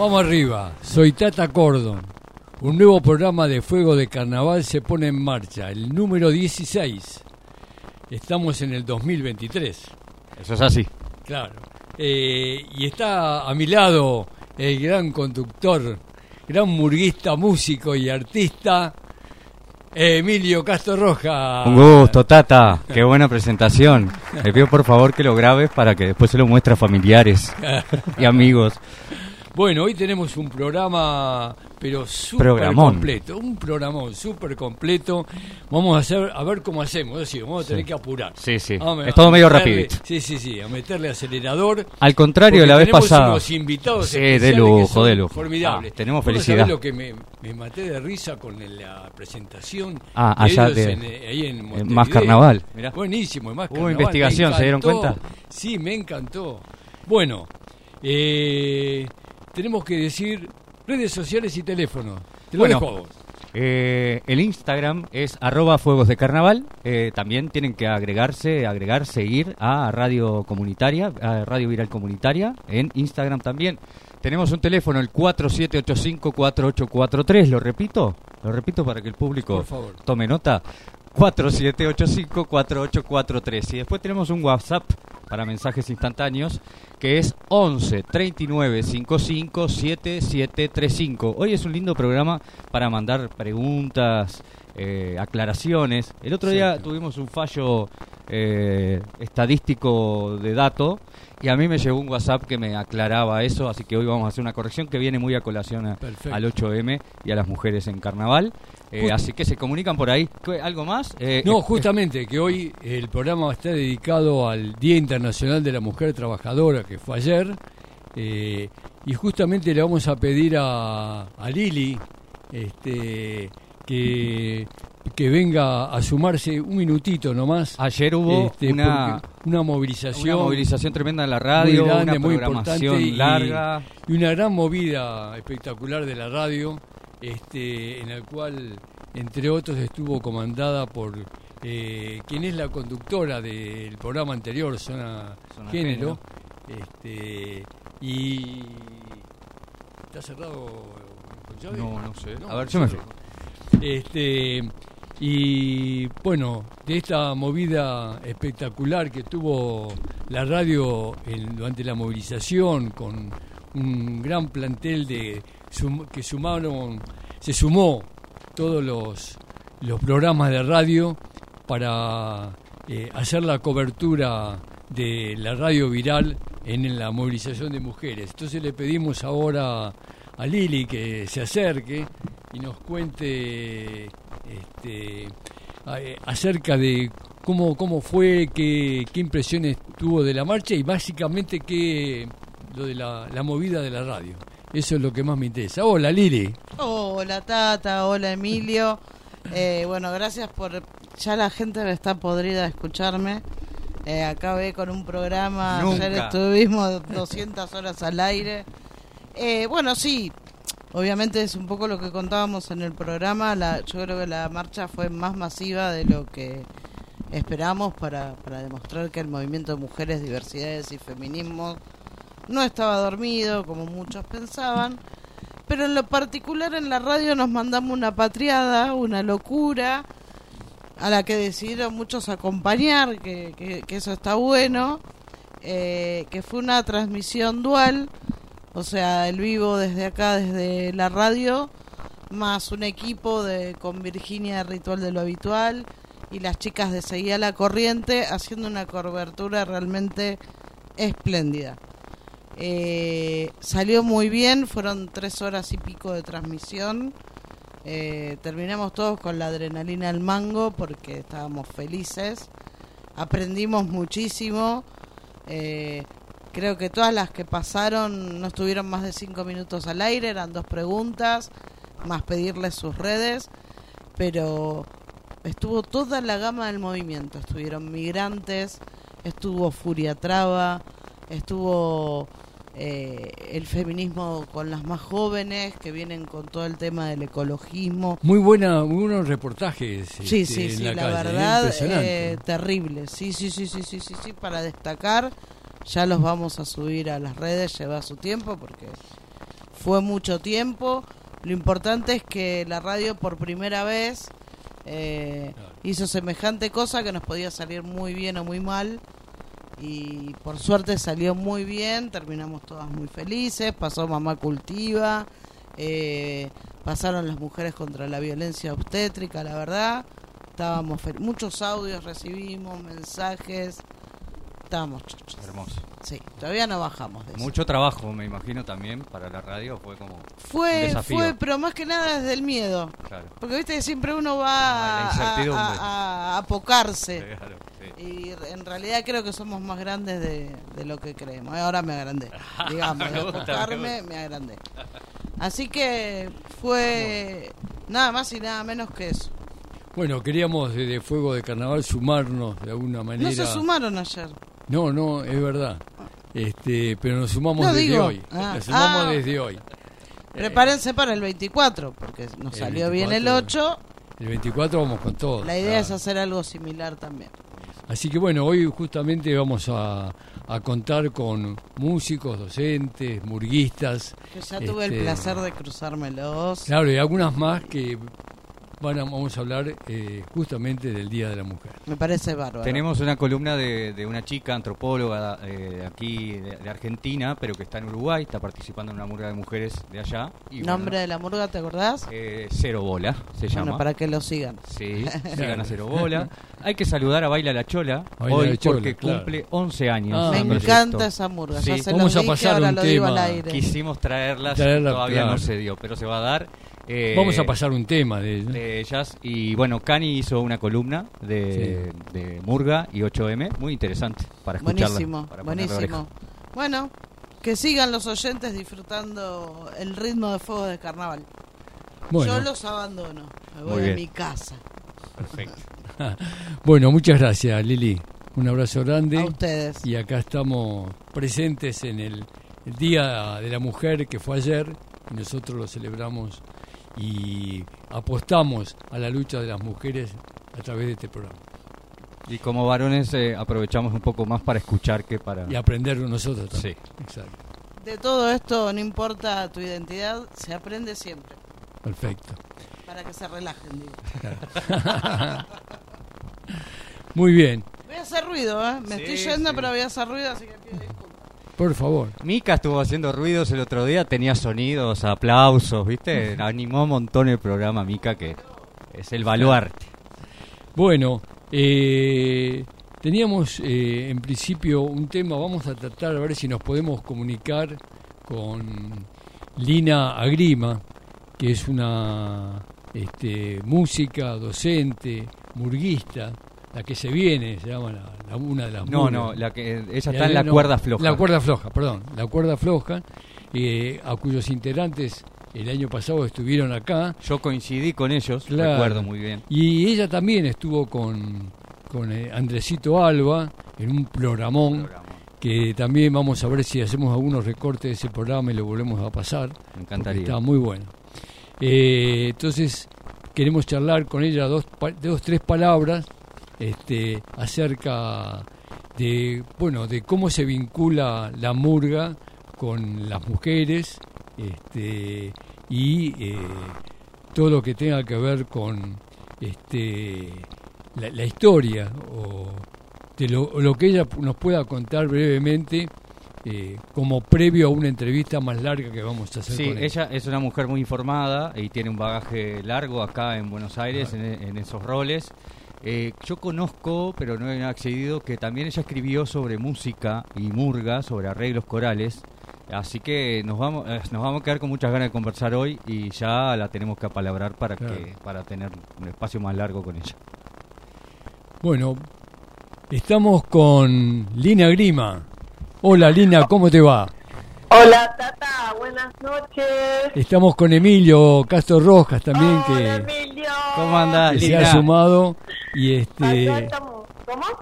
Vamos arriba, soy Tata Cordon. Un nuevo programa de Fuego de Carnaval se pone en marcha, el número 16. Estamos en el 2023. Eso es así. Claro. Eh, y está a mi lado el gran conductor, gran murguista, músico y artista, Emilio Castro Roja. Un gusto, Tata. Qué buena presentación. Le pido por favor que lo grabes para que después se lo muestre a familiares y amigos. Bueno, hoy tenemos un programa, pero súper completo, un programón súper completo. Vamos a hacer, a ver cómo hacemos, es vamos a tener que apurar. Sí, sí. es todo medio rápido. Sí, sí, sí, a meterle acelerador. Al contrario, la vez pasada. Unos invitados sí, de lujo, de lujo. Formidables. Ah, tenemos felicidad. lo que me, maté de risa con la presentación? Ah, allá de, eh, ahí en Más Carnaval. Buenísimo, más Carnaval. Hubo investigación, ¿se dieron cuenta? Sí, me encantó. Bueno, eh tenemos que decir redes sociales y teléfono. Te lo bueno, eh, el Instagram es arroba fuegos de carnaval. Eh, también tienen que agregarse, agregar, seguir a Radio Comunitaria, a Radio Viral Comunitaria, en Instagram también. Tenemos un teléfono, el 4785-4843. ¿Lo repito? Lo repito para que el público tome nota. 4785-4843. Y después tenemos un WhatsApp para mensajes instantáneos que es 11 39 55 7735. Hoy es un lindo programa para mandar preguntas, eh, aclaraciones. El otro día tuvimos un fallo eh, estadístico de dato y a mí me llegó un WhatsApp que me aclaraba eso, así que hoy vamos a hacer una corrección que viene muy a colación al 8M y a las mujeres en carnaval. Eh, así que se comunican por ahí. ¿Algo más? Eh, no, justamente que hoy el programa está dedicado al Día Internacional de la Mujer Trabajadora, que fue ayer. y justamente le vamos a pedir a, a Lili este, que que venga a sumarse un minutito nomás. Ayer hubo este, una, una movilización. Una movilización tremenda en la radio, muy grande, una muy importante larga. Y, una gran movida espectacular de la radio, este, en la cual, entre otros, estuvo comandada por eh, quien es la conductora del programa anterior, Zona, Género. Este, y. ¿Está cerrado con No, no sé. a ver, yo me fijo. Este, y bueno, de esta movida espectacular que tuvo la radio durante la movilización, con un gran plantel de que sumaron, se sumó todos los, los programas de radio para eh, hacer la cobertura de la radio viral en la movilización de mujeres. Entonces le pedimos ahora a Lili que se acerque y nos cuente este, eh, acerca de cómo, cómo fue, qué, qué impresiones tuvo de la marcha y básicamente qué lo de la, movida de la radio. Eso es lo que más me interesa. Hola Lili. Hola Tata, hola Emilio. Eh, bueno, gracias por... Ya la gente está podrida de escucharme. Eh, acabé con un programa, ayer estuvimos 200 horas al aire. Eh, bueno, sí, Obviamente es un poco lo que contábamos en el programa. La, yo creo que la marcha fue más masiva de lo que esperamos para, para demostrar que el movimiento de mujeres, diversidades y feminismo no estaba dormido, como muchos pensaban. Pero en lo particular en la radio nos mandamos una patriada, una locura, a la que decidieron muchos acompañar, que, que, eso está bueno, eh, que fue una transmisión dual o sea, el vivo desde acá, desde la radio, más un equipo de con Virginia Ritual de lo Habitual y las chicas de Seguía la Corriente haciendo una cobertura realmente espléndida. Eh, salió muy bien, fueron tres horas y pico de transmisión. Eh, terminamos todos con la adrenalina al mango porque estábamos felices. Aprendimos muchísimo. Eh, Creo que todas las que pasaron no estuvieron más de cinco minutos al aire, eran dos preguntas, más pedirles sus redes, pero estuvo toda la gama del movimiento. Estuvieron migrantes, estuvo Furia Traba, estuvo eh, el feminismo con las más jóvenes que vienen con todo el tema del ecologismo. Muy buena, muy buenos reportajes. Sí, sí, este, sí, la, ¿eh? verdad, eh, terrible. Sí, sí, sí, sí, sí, sí, sí, para destacar. Ya los vamos a subir a las redes, lleva su tiempo porque fue mucho tiempo. Lo importante es que la radio por primera vez eh, hizo semejante cosa que nos podía salir muy bien o muy mal. Y por suerte salió muy bien, terminamos todas muy felices, pasó Mamá Cultiva, eh, pasaron las mujeres contra la violencia obstétrica, la verdad. Estábamos muchos audios recibimos, mensajes. Estábamos chochos. Hermoso. Sí, todavía no bajamos de Mucho trabajo, me imagino también para la radio, fue como fue fue, pero más que nada desde el miedo. Claro. Porque viste que siempre uno va ah, a, a, apocarse. Y en realidad creo que somos más grandes de, de lo que creemos. Ahora me agrandé. Digamos, apocarme me agrandé. Así que fue nada más y nada menos que eso. Bueno, queríamos desde Fuego de Carnaval sumarnos de alguna manera. No se sumaron ayer. No, no, es verdad. Este, pero nos sumamos desde hoy. Ah. nos sumamos ah. desde hoy. Prepárense para el 24, porque nos salió bien el 8. El 24 vamos con todo. La idea es hacer algo similar también. Así que bueno, hoy justamente vamos a, contar con músicos, docentes, murguistas. Que ya tuve el este, placer de cruzármelos. Claro, y algunas más que vamos a hablar eh, justamente del Día de la Mujer. Me parece bárbaro. Tenemos una columna de, una chica antropóloga eh, aquí de, Argentina, pero que está en Uruguay, está participando en una murga de mujeres de allá. ¿Nombre de la murga, te acordás? Eh, Cero Bola, se llama. para que lo sigan. Sí, sigan a Cero Bola. Hay que saludar a Baila la Chola, hoy porque cumple 11 años. Ah, me encanta esa murga. Sí. Vamos a pasar un tema. Quisimos traerla, todavía no se dio, pero se va a dar. Eh, Vamos a pasar un tema de, ellas. Y bueno, Cani hizo una columna de, Murga y 8M, muy interesante para escucharla. Buenísimo, buenísimo. Bueno, que sigan los oyentes disfrutando el ritmo de fuego de carnaval. Yo los abandono, me voy a mi casa. Perfecto. bueno, muchas gracias, Lili. Un abrazo grande. A ustedes. Y acá estamos presentes en el, el Día de la Mujer que fue ayer. Y nosotros lo celebramos y apostamos a la lucha de las mujeres a través de este programa. Y como varones eh, aprovechamos un poco más para escuchar que para... Y aprender nosotros también. Sí. Exacto. De todo esto, no importa tu identidad, se aprende siempre. Perfecto. Para que se relajen, digo. Muy bien. Voy a hacer ruido, ¿eh? Me estoy yendo, pero voy a hacer ruido, así que. Por favor. Mica estuvo haciendo ruidos el otro día, tenía sonidos, aplausos, ¿viste? Animó un montón el programa Mica, que es el baluarte. Bueno, eh, teníamos eh, en principio un tema, vamos a tratar a ver si nos podemos comunicar con Lina Agrima, que es una este, música, docente, murguista, la que se viene, se llama la, una de las No, no, la que ella está en la cuerda floja. La cuerda floja, perdón, la cuerda floja, eh, a cuyos integrantes el año pasado estuvieron acá. Yo coincidí con ellos, recuerdo muy bien. Y ella también estuvo con, con eh, Andresito Alba en un programón, que también vamos a ver si hacemos algunos recortes de ese programa y lo volvemos a pasar. Me encantaría. Está muy bueno. Eh, entonces, queremos charlar con ella dos, dos, tres palabras este, acerca de, bueno, de cómo se vincula la murga con las mujeres este, y eh, todo lo que tenga que ver con este, la, historia o de lo, que ella nos pueda contar brevemente eh, como previo a una entrevista más larga que vamos a hacer. Sí, ella. es una mujer muy informada y tiene un bagaje largo acá en Buenos Aires en, esos roles. Eh, yo conozco, pero no he accedido, que también ella escribió sobre música y murga, sobre arreglos corales. Así que nos vamos, eh, nos vamos a quedar con muchas ganas de conversar hoy y ya la tenemos que apalabrar para, que, para tener un espacio más largo con ella. Bueno, estamos con Lina Grima. Hola Lina, ¿cómo te va? Hola Tata, buenas noches. Estamos con Emilio Castro Rojas también Hola, Emilio. ¿Cómo andás? Que se ha sumado y este. ¿Cómo?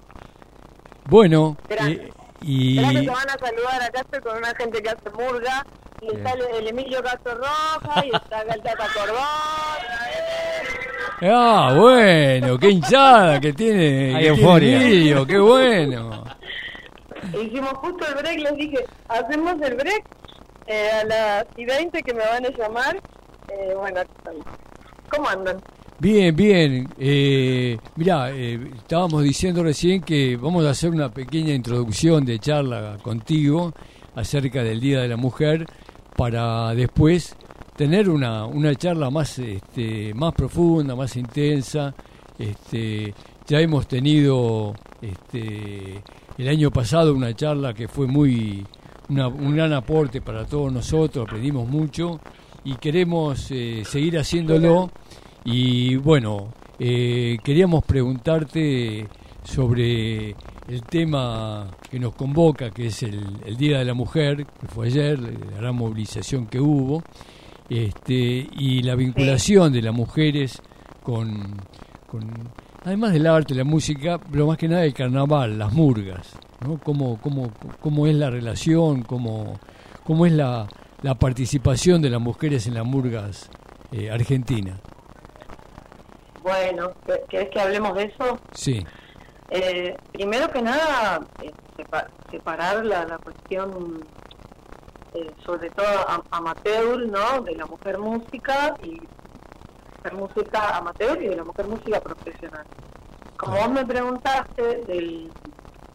Bueno. Eh, y. que te van a saludar acá estoy con una gente que hace murga y está el, Emilio Castro Rojas y está acá el Tata Corbón. Ah, bueno, qué hinchada que tiene. Hay euforia. Emilio, qué bueno. hicimos justo el break, les dije, hacemos el break eh, a las y 20 que me van a llamar. Eh, bueno, ¿cómo andan? Bien, bien. Eh, mirá, eh, estábamos diciendo recién que vamos a hacer una pequeña introducción de charla contigo acerca del Día de la Mujer para después tener una, una charla más, este, más profunda, más intensa. Este, ya hemos tenido este, el año pasado una charla que fue muy un gran aporte para todos nosotros, aprendimos mucho y queremos eh, seguir haciéndolo. Y bueno, eh, queríamos preguntarte sobre el tema que nos convoca, que es el, Día de la Mujer, que fue ayer, la gran movilización que hubo, este, y la vinculación de las mujeres con, con, además del arte, la música, pero más que nada el carnaval, las murgas, ¿no? ¿Cómo, cómo, cómo es la relación, cómo, cómo es la, la participación de las mujeres en las murgas eh, argentinas? Bueno, ¿querés que hablemos de eso? Sí. Eh, primero que nada, eh, separar la, la cuestión, eh, sobre todo amateur, ¿no? De la mujer música y mujer música amateur y de la mujer música profesional. Como vos me preguntaste del,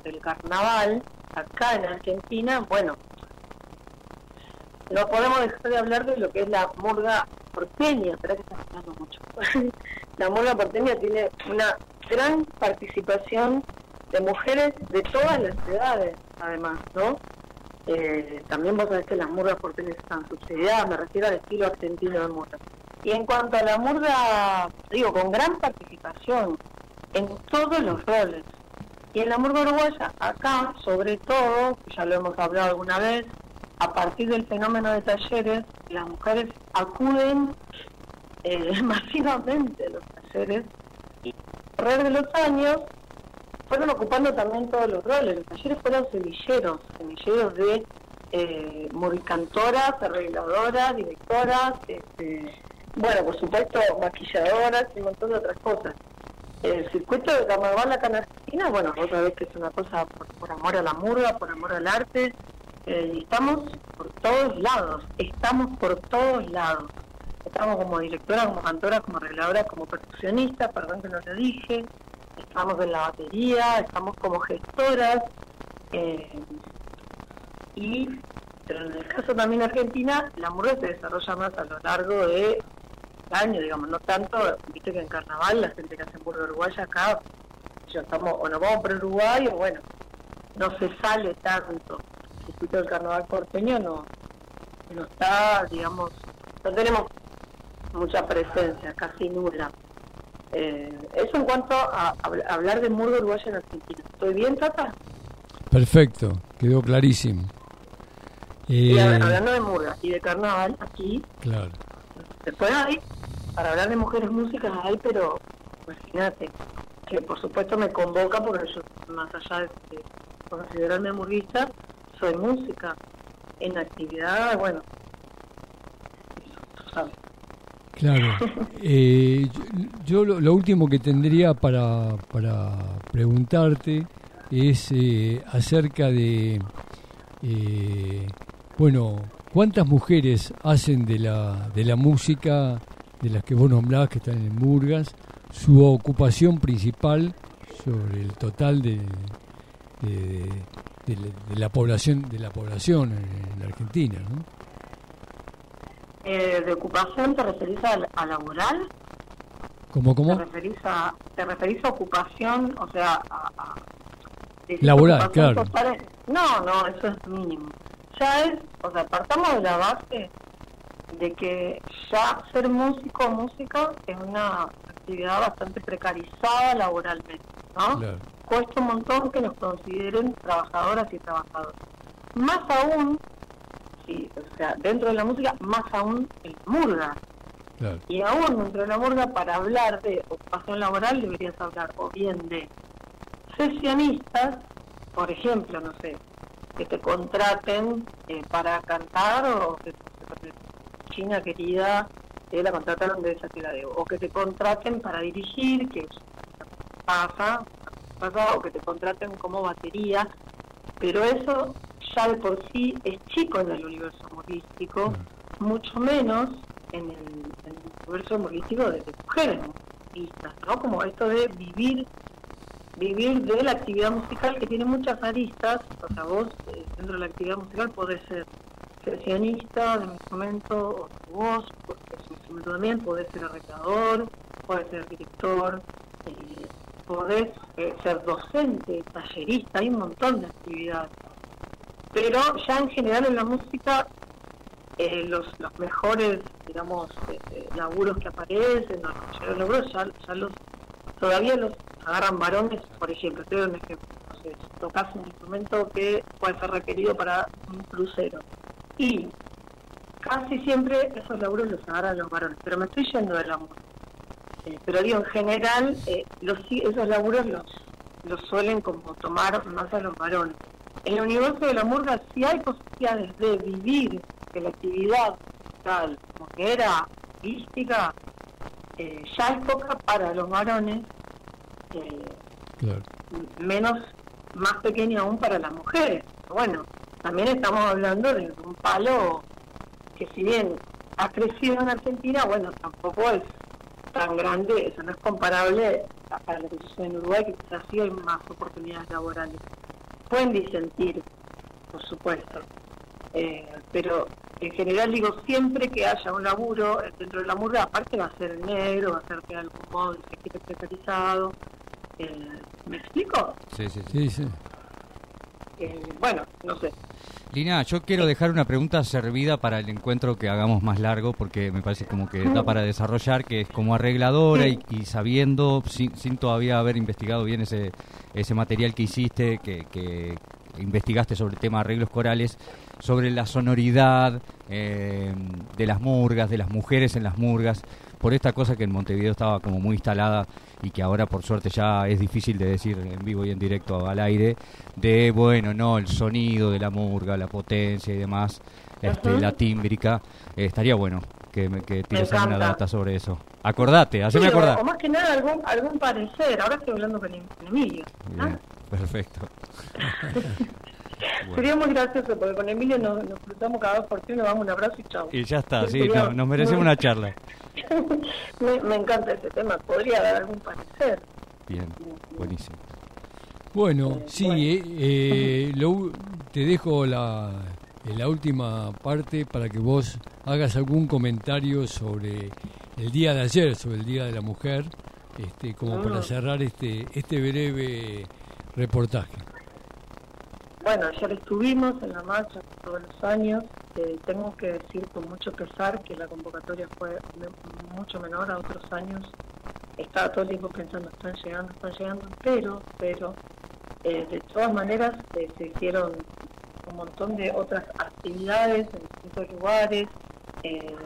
del carnaval acá en Argentina, bueno, no podemos dejar de hablar de lo que es la murga porteña, espera que estás hablando mucho. la murga porteña tiene una gran participación de mujeres de todas las edades, además, ¿no? Eh, también vos sabés que las murgas porteñas están subsidiadas, me refiero al estilo argentino de murga. Y en cuanto a la murga, digo, con gran participación en todos los roles. Y en la murga uruguaya, acá, sobre todo, ya lo hemos hablado alguna vez, a partir del fenómeno de talleres, las mujeres acuden eh, masivamente los talleres y a través de los años fueron ocupando también todos los roles. Los talleres fueron semilleros, semilleros de eh, moricantoras, arregladoras, directoras, este, bueno, por supuesto, maquilladoras y un montón de otras cosas. El circuito de carnaval acá en Argentina, bueno, otra vez que es una cosa por amor a la murga, por amor al arte, eh, estamos por todos lados, estamos por todos lados. Estamos como directora, como cantora, como arregladora, como percusionista, perdón que no lo dije, estamos en la batería, estamos como gestoras, eh, y pero en el caso también Argentina, la murga se desarrolla más a lo largo de año, digamos, no tanto, viste que en carnaval la gente que hace murga uruguaya acá, ya estamos, o nos vamos por Uruguay, o bueno, no se sale tanto. Circuito del carnaval porteño no, no está, digamos, no tenemos mucha presencia, casi nula. Eh, eso en cuanto a, hablar de murga uruguaya en Argentina. ¿Estoy bien, Tata? Perfecto, quedó clarísimo. Y eh, hablando de murga y de carnaval, aquí, claro. después hay, para hablar de mujeres músicas hay, pero imagínate, que por supuesto me convoca porque yo, más allá de, considerarme murguista, de música en actividad, bueno, Claro. Eh, yo, lo, último que tendría para, para preguntarte es eh, acerca de, eh, bueno, ¿cuántas mujeres hacen de la, de la música, de las que vos nombrabas, que están en Murgas, su ocupación principal sobre el total de, de, la población de la población en, Argentina, ¿no? Eh, ¿De ocupación te referís a, laboral? ¿Cómo, cómo? ¿Te referís, a, ¿Te referís a ocupación, o sea, a... laboral, claro. No, no, eso es mínimo. Ya es, o sea, partamos de la base de que ya ser músico o música es una actividad bastante precarizada laboralmente, ¿no? Claro cuesta un montón que nos consideren trabajadoras y trabajadores. Más aún, sí, o sea, dentro de la música, más aún el murga. Y aún dentro de la murga, para hablar de ocupación laboral, deberías hablar o bien de sesionistas, por ejemplo, no sé, que te contraten eh, para cantar o que, China querida, te la contrataron de esa ciudad, o que te contraten para dirigir, que pasa, o que te contraten como batería, pero eso ya de por sí es chico en el universo humorístico, mucho menos en el, universo humorístico de, mujeres humoristas, ¿no? Como esto de vivir vivir de la actividad musical que tiene muchas aristas, o sea, vos eh, dentro de la actividad musical podés ser sesionista de un instrumento o tu voz, porque es un instrumento también, podés ser arreglador, podés ser director, eh, podés eh, ser docente, tallerista, hay un montón de actividades. Pero ya en general en la música eh, los, los mejores, digamos, laburos que aparecen, los laburos ya, ya los, todavía los agarran varones, por ejemplo, te doy un ejemplo, si tocas un instrumento que puede ser requerido para un crucero y casi siempre esos laburos los agarran los varones, pero me estoy yendo del amor. Eh, pero digo, en general, eh, los, esos laburos los, los suelen como tomar más a los varones. En el universo de la murga sí hay posibilidades de vivir de la actividad tal como que era artística, eh, ya es poca para los varones, menos, más pequeña aún para las mujeres. Bueno, también estamos hablando de un palo que si bien ha crecido en Argentina, bueno, tampoco es tan grande, eso no es comparable a lo que sucede en Uruguay, que quizás sí hay más oportunidades laborales. Pueden disentir, por supuesto, eh, pero en general digo, siempre que haya un laburo dentro de la murga, aparte va a ser negro, va a ser de algún modo se especializado. Eh, ¿Me explico? Sí, sí, sí. sí. Eh, bueno, no sé. Lina, yo quiero dejar una pregunta servida para el encuentro que hagamos más largo, porque me parece como que da para desarrollar, que es como arregladora y, sabiendo, sin, todavía haber investigado bien ese, ese material que hiciste, que, que investigaste sobre el tema de arreglos corales, sobre la sonoridad eh, de las murgas, de las mujeres en las murgas, por esta cosa que en Montevideo estaba como muy instalada y que ahora por suerte ya es difícil de decir en vivo y en directo al aire, de bueno, no, el sonido de la murga, la potencia y demás, este, la tímbrica, eh, estaría bueno que, que tires alguna data sobre eso. Acordate, haceme acordar. O más que nada algún, algún parecer, ahora estoy hablando con Emilio. perfecto. Sería muy gracioso porque con Emilio nos, cruzamos cada dos por ti, nos damos un abrazo y chao. Y ya está, sí, nos merecemos una charla. me, encanta ese tema, podría dar algún parecer. Bien, buenísimo. Bueno, sí, eh, eh, te dejo la, la última parte para que vos hagas algún comentario sobre el día de ayer, sobre el Día de la Mujer, este, como para ah. cerrar este, este breve reportaje. Bueno, ayer estuvimos en la marcha todos los años. Eh, tengo que decir con mucho pesar que la convocatoria fue mucho menor a otros años. Estaba todo el tiempo pensando, están llegando, están llegando, pero, pero, eh, de todas maneras eh, se hicieron un montón de otras actividades en distintos lugares.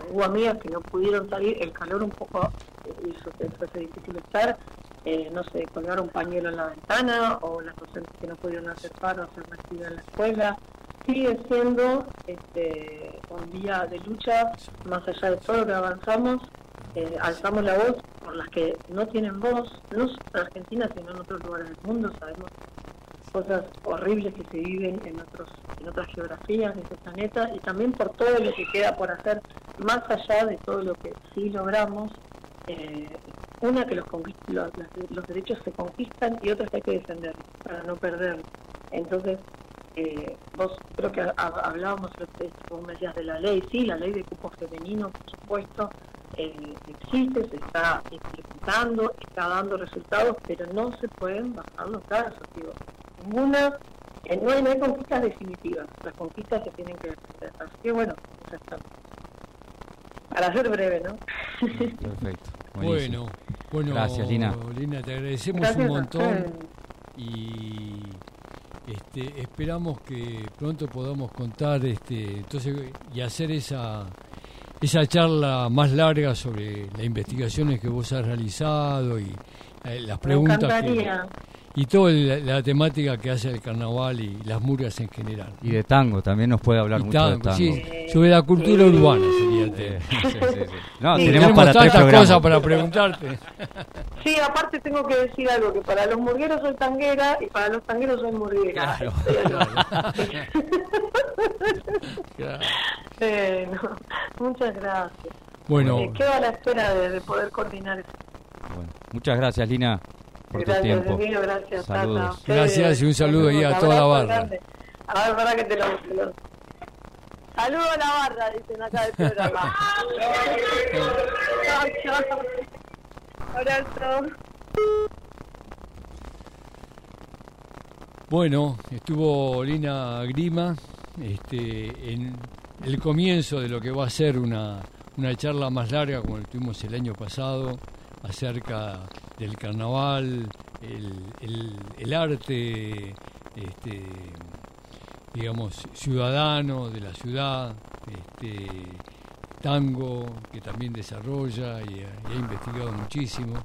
hubo amigas que no pudieron salir, el calor un poco hizo que fuese difícil estar, eh, no sé, colgar un pañuelo en la ventana o las docentes que no pudieron hacer paro, hacer actividad en la escuela. Sigue siendo este, un día de lucha, más allá de todo lo que avanzamos, eh, alzamos la voz por las que no tienen voz, no solo en Argentina, sino en otros lugares del mundo. Sabemos cosas horribles que se viven en otros en otras geografías de este planeta y también por todo lo que queda por hacer más allá de todo lo que sí logramos eh, una que los, los, los, derechos se conquistan y otra que hay que defender para no perder. Entonces, eh, vos creo que hablábamos, como me decías, de la ley, sí, la ley de cupo femenino, por supuesto, eh, existe, se está ejecutando, está dando resultados, pero no se pueden bajar los casos. Digo. Ninguna, eh, no, hay, no hay conquistas definitivas, las conquistas se tienen que defender. Así que bueno, ya está. Para ser breve, ¿no? Perfecto. Bueno, bueno, gracias Lina. Lina, te agradecemos un montón y este, esperamos que pronto podamos contar este, entonces y hacer esa esa charla más larga sobre las investigaciones que vos has realizado y eh, las preguntas que, y toda la, temática que hace el carnaval y las murgas en general. Y de tango, también nos puede hablar mucho de tango. Sí, sobre la cultura urbana sería el tema. No, tenemos, para tantas cosas para preguntarte. sí, aparte tengo que decir algo, que para los murgueros soy tanguera y para los tangueros soy murguera. Claro. muchas gracias. Bueno. Eh, quedo a la espera de, poder coordinar eso. Bueno, muchas gracias, Lina, por gracias, tu tiempo. Emilio, gracias, Saludos. Gracias y un saludo ahí a toda la barra. A ver, para que te lo, lo... Saludo a la barra, dicen acá del programa. chao, chao. Abrazo. Bueno, estuvo Lina Grima este, en el comienzo de lo que va a ser una, una charla más larga como la tuvimos el año pasado acerca del carnaval, el, el, el arte, este, digamos, ciudadano de la ciudad, este, tango, que también desarrolla y, ha investigado muchísimo.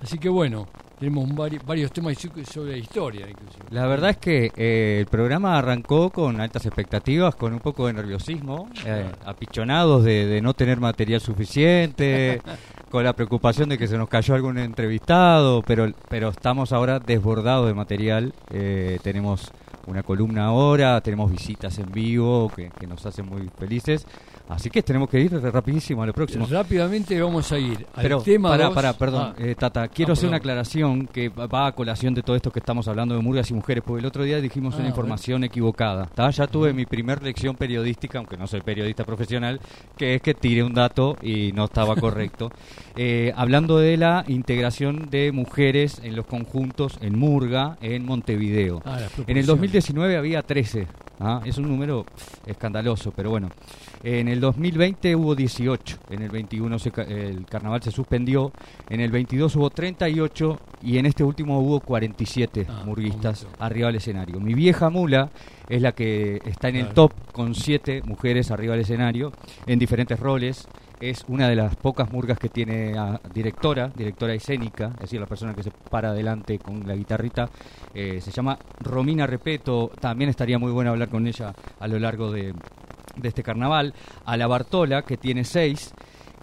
Así que bueno, tenemos varios, temas sobre la historia. Inclusive. La verdad es que eh, el programa arrancó con altas expectativas, con un poco de nerviosismo, eh, apichonados de, no tener material suficiente, con la preocupación de que se nos cayó algún entrevistado, pero, pero estamos ahora desbordados de material. Eh, tenemos una columna ahora, tenemos visitas en vivo que, nos hacen muy felices. Así que tenemos que ir rapidísimo a lo próximo. Rápidamente vamos a ir al Pero, tema para, para, perdón, ah. eh, Tata, quiero ah, hacer una aclaración que va a colación de todo esto que estamos hablando de murgas y mujeres, porque el otro día dijimos una ah, información equivocada. Ya tuve mi primer lección periodística, aunque no soy periodista profesional, que es que tiré un dato y no estaba correcto. Eh, hablando de la integración de mujeres en los conjuntos en Murga, en Montevideo. en el 2019 había 13. Es un número escandaloso, pero bueno. En el 2020 hubo 18, en el 21 el carnaval se suspendió, en el 22 hubo 38 y en este último hubo 47 ah, murguistas arriba del escenario. Mi vieja mula es la que está en el top con 7 mujeres arriba del escenario en diferentes roles. Es una de las pocas murgas que tiene directora, directora escénica, es decir, la persona que se para adelante con la guitarrita. Eh, se llama Romina Repeto. También estaría muy bueno hablar con ella a lo largo de, de este carnaval, a la Bartola, que tiene seis,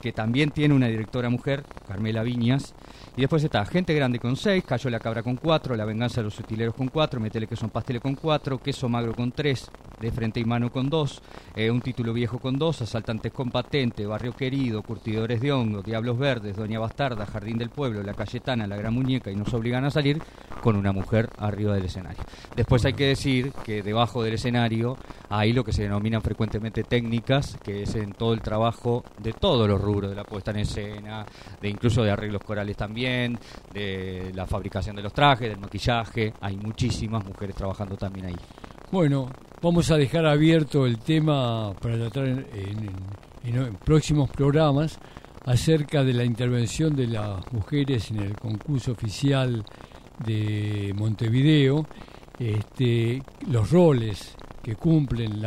que también tiene una directora mujer, Carmela Viñas, y después está Gente Grande con 6, Cayó la Cabra con 4, La Venganza de los Utileros con 4, Metele que son pasteles con 4, Queso Magro con 3, De Frente y Mano con 2, eh, Un Título Viejo con 2, Asaltantes con Patente, Barrio Querido, Curtidores de Hongo, Diablos Verdes, Doña Bastarda, Jardín del Pueblo, La Cayetana, La Gran Muñeca y Nos Obligan a Salir con una mujer arriba del escenario. Después hay que decir que debajo del escenario hay lo que se denominan frecuentemente técnicas, que es en todo el trabajo de todos los de la puesta en escena, de incluso de arreglos corales también de la fabricación de los trajes, del maquillaje. Hay muchísimas mujeres trabajando también ahí. Bueno, vamos a dejar abierto el tema para tratar en, próximos programas acerca de la intervención de las mujeres en el concurso oficial de Montevideo, este, los roles que cumplen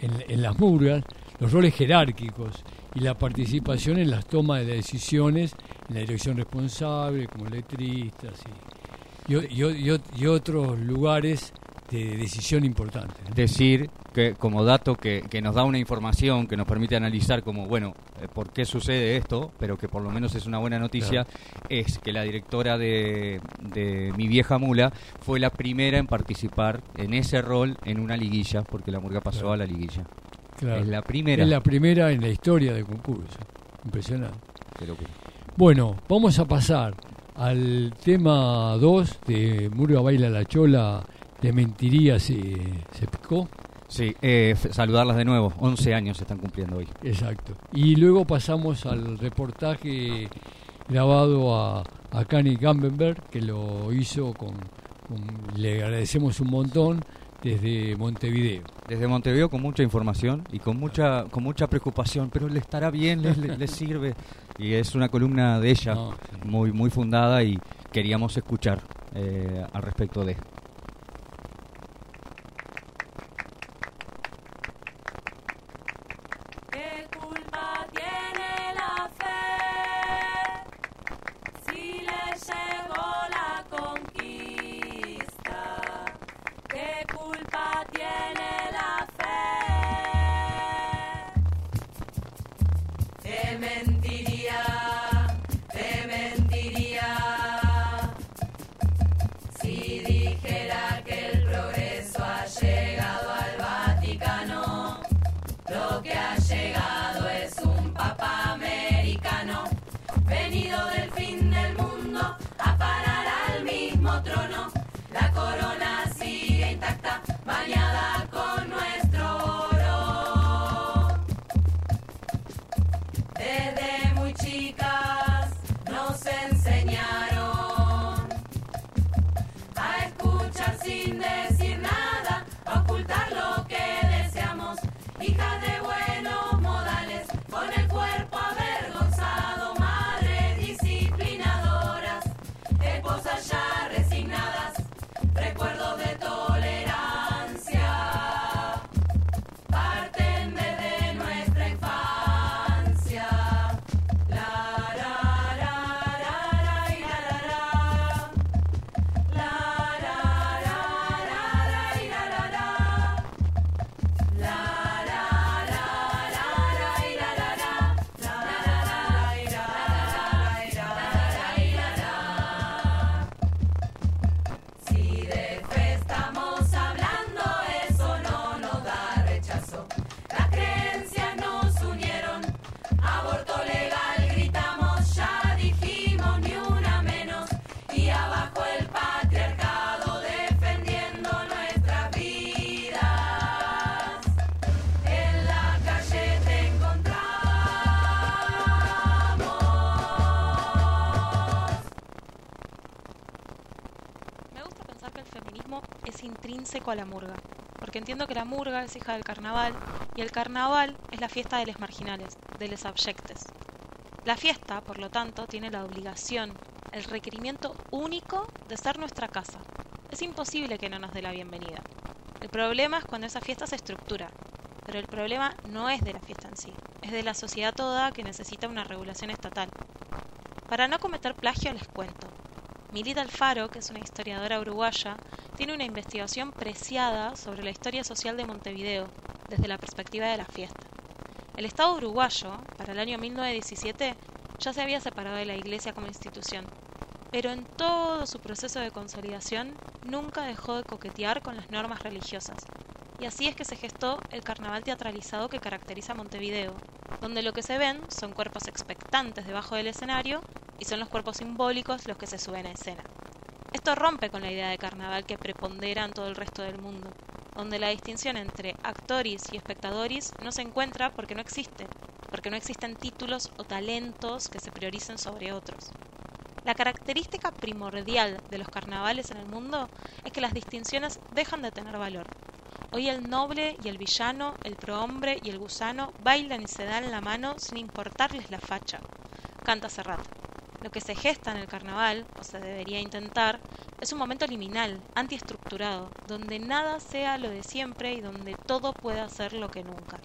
en, las murgas, los roles jerárquicos y la participación en las tomas de decisiones en la dirección responsable, como letristas y, y, otros lugares de decisión importante. Decir que como dato que, que, nos da una información que nos permite analizar como, bueno, eh, por qué sucede esto, pero que por lo menos es una buena noticia, es que la directora de, de Mi Vieja Mula fue la primera en participar en ese rol en una liguilla, porque la murga pasó a la liguilla. Es la primera. Es la primera en la historia del concurso. Impresionante. Bueno, vamos a pasar al tema 2 de Murga Baila la Chola de Mentiría se, se picó. Sí, eh, saludarlas de nuevo. 11 años se están cumpliendo hoy. Exacto. Y luego pasamos al reportaje grabado a, a Kanye Gambenberg, que lo hizo con, Le agradecemos un montón desde Montevideo. Desde Montevideo con mucha información y con mucha con mucha preocupación, pero le estará bien, le, sirve. Y es una columna de ella muy muy fundada y queríamos escuchar eh, al respecto de. A la murga, porque entiendo que la murga es hija del carnaval y el carnaval es la fiesta de los marginales, de los abyectes. La fiesta, por lo tanto, tiene la obligación, el requerimiento único de ser nuestra casa. Es imposible que no nos dé la bienvenida. El problema es cuando esa fiesta se estructura, pero el problema no es de la fiesta en sí, es de la sociedad toda que necesita una regulación estatal. Para no cometer plagio les cuento. Milita Alfaro, que es una historiadora uruguaya, tiene una investigación preciada sobre la historia social de Montevideo desde la perspectiva de la fiesta. El Estado uruguayo, para el año 1917, ya se había separado de la Iglesia como institución, pero en todo su proceso de consolidación nunca dejó de coquetear con las normas religiosas. Y así es que se gestó el carnaval teatralizado que caracteriza Montevideo, donde lo que se ven son cuerpos expectantes debajo del escenario y son los cuerpos simbólicos los que se suben a escena. Esto rompe con la idea de carnaval que prepondera en todo el resto del mundo, donde la distinción entre actores y espectadores no se encuentra porque no existe, porque no existen títulos o talentos que se prioricen sobre otros. La característica primordial de los carnavales en el mundo es que las distinciones dejan de tener valor. Hoy el noble y el villano, el prohombre y el gusano bailan y se dan la mano sin importarles la facha. Canta Serrat. Lo que se gesta en el carnaval, o se debería intentar, es un momento liminal, antiestructurado, donde nada sea lo de siempre y donde todo pueda ser lo que nunca.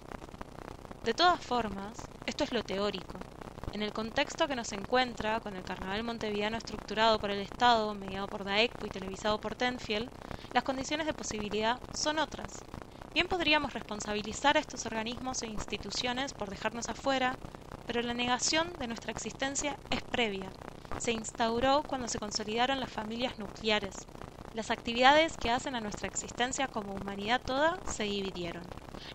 De todas formas, esto es lo teórico. En el contexto que nos encuentra, con el carnaval montevideano estructurado por el Estado, mediado por DAECPO y televisado por Tenfield, las condiciones de posibilidad son otras. Bien podríamos responsabilizar a estos organismos e instituciones por dejarnos afuera, pero la negación de nuestra existencia es previa. Se instauró cuando se consolidaron las familias nucleares. Las actividades que hacen a nuestra existencia como humanidad toda se dividieron.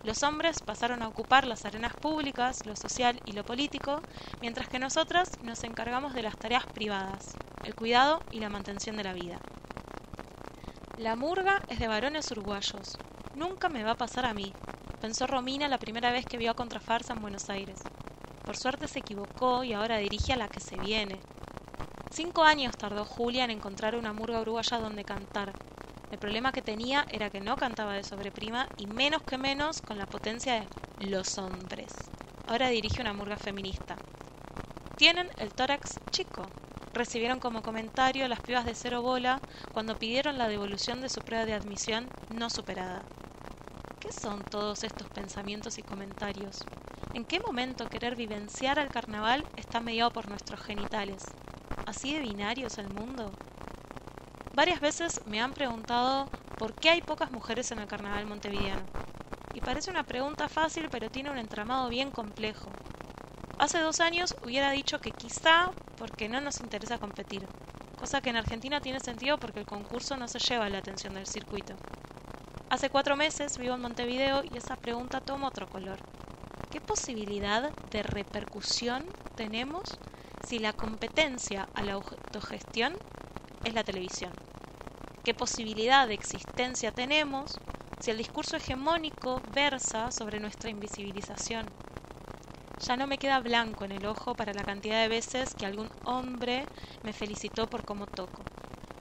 Los hombres pasaron a ocupar las arenas públicas, lo social y lo político, mientras que nosotras nos encargamos de las tareas privadas, el cuidado y la mantención de la vida. La murga es de varones uruguayos. Nunca me va a pasar a mí, pensó Romina la primera vez que vio a Contrafarsa en Buenos Aires. Por suerte se equivocó y ahora dirige a la que se viene. Cinco años tardó Julia en encontrar una murga uruguaya donde cantar. El problema que tenía era que no cantaba de sobreprima y menos que menos con la potencia de los hombres. Ahora dirige una murga feminista. Tienen el tórax chico. Recibieron como comentario las pibas de cero bola cuando pidieron la devolución de su prueba de admisión no superada. ¿Qué son todos estos pensamientos y comentarios? ¿En qué momento querer vivenciar al carnaval está mediado por nuestros genitales? ¿Así de binario es el mundo? Varias veces me han preguntado por qué hay pocas mujeres en el carnaval montevideano. Y parece una pregunta fácil, pero tiene un entramado bien complejo. Hace dos años hubiera dicho que quizá porque no nos interesa competir, cosa que en Argentina tiene sentido porque el concurso no se lleva la atención del circuito. Hace cuatro meses vivo en Montevideo y esa pregunta toma otro color. ¿Qué posibilidad de repercusión tenemos si la competencia a la autogestión es la televisión? ¿Qué posibilidad de existencia tenemos si el discurso hegemónico versa sobre nuestra invisibilización? Ya no me queda blanco en el ojo para la cantidad de veces que algún hombre me felicitó por cómo toco.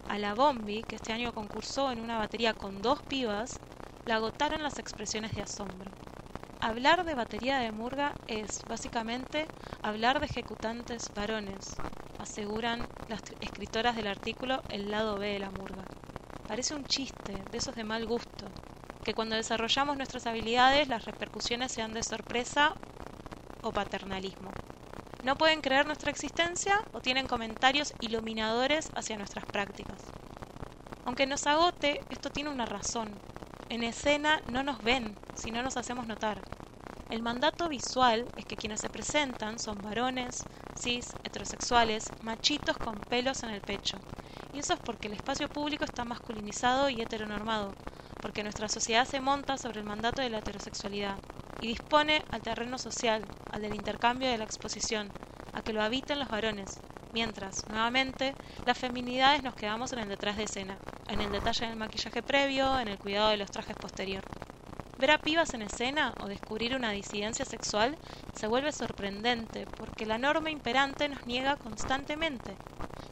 A la Bombi, que este año concursó en una batería con dos pibas, la agotaron las expresiones de asombro. Hablar de batería de murga es, básicamente, hablar de ejecutantes varones, aseguran las escritoras del artículo El lado B de la murga. Parece un chiste, de esos de mal gusto, que cuando desarrollamos nuestras habilidades las repercusiones sean de sorpresa o paternalismo. No pueden creer nuestra existencia o tienen comentarios iluminadores hacia nuestras prácticas. Aunque nos agote, esto tiene una razón. En escena no nos ven si no nos hacemos notar. El mandato visual es que quienes se presentan son varones, cis, heterosexuales, machitos con pelos en el pecho. Y eso es porque el espacio público está masculinizado y heteronormado, porque nuestra sociedad se monta sobre el mandato de la heterosexualidad y dispone al terreno social, al del intercambio de la exposición, a que lo habiten los varones, mientras, nuevamente, las feminidades nos quedamos en el detrás de escena, en el detalle del maquillaje previo, en el cuidado de los trajes posterior. Ver a pibas en escena o descubrir una disidencia sexual se vuelve sorprendente porque la norma imperante nos niega constantemente.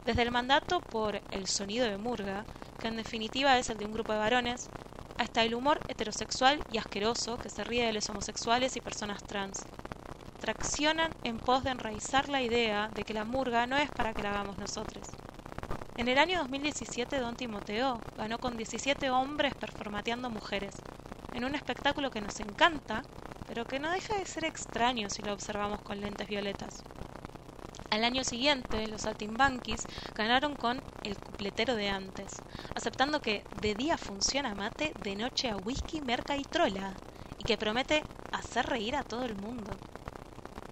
Desde el mandato por el sonido de murga, que en definitiva es el de un grupo de varones, hasta el humor heterosexual y asqueroso que se ríe de los homosexuales y personas trans. Traccionan en pos de enraizar la idea de que la murga no es para que la hagamos nosotros. En el año 2017 Don Timoteo ganó con 17 hombres performateando mujeres, en un espectáculo que nos encanta, pero que no deja de ser extraño si lo observamos con lentes violetas. Al año siguiente, los saltimbanquis ganaron con El cupletero de antes, aceptando que de día funciona mate, de noche a whisky, merca y trola, y que promete hacer reír a todo el mundo.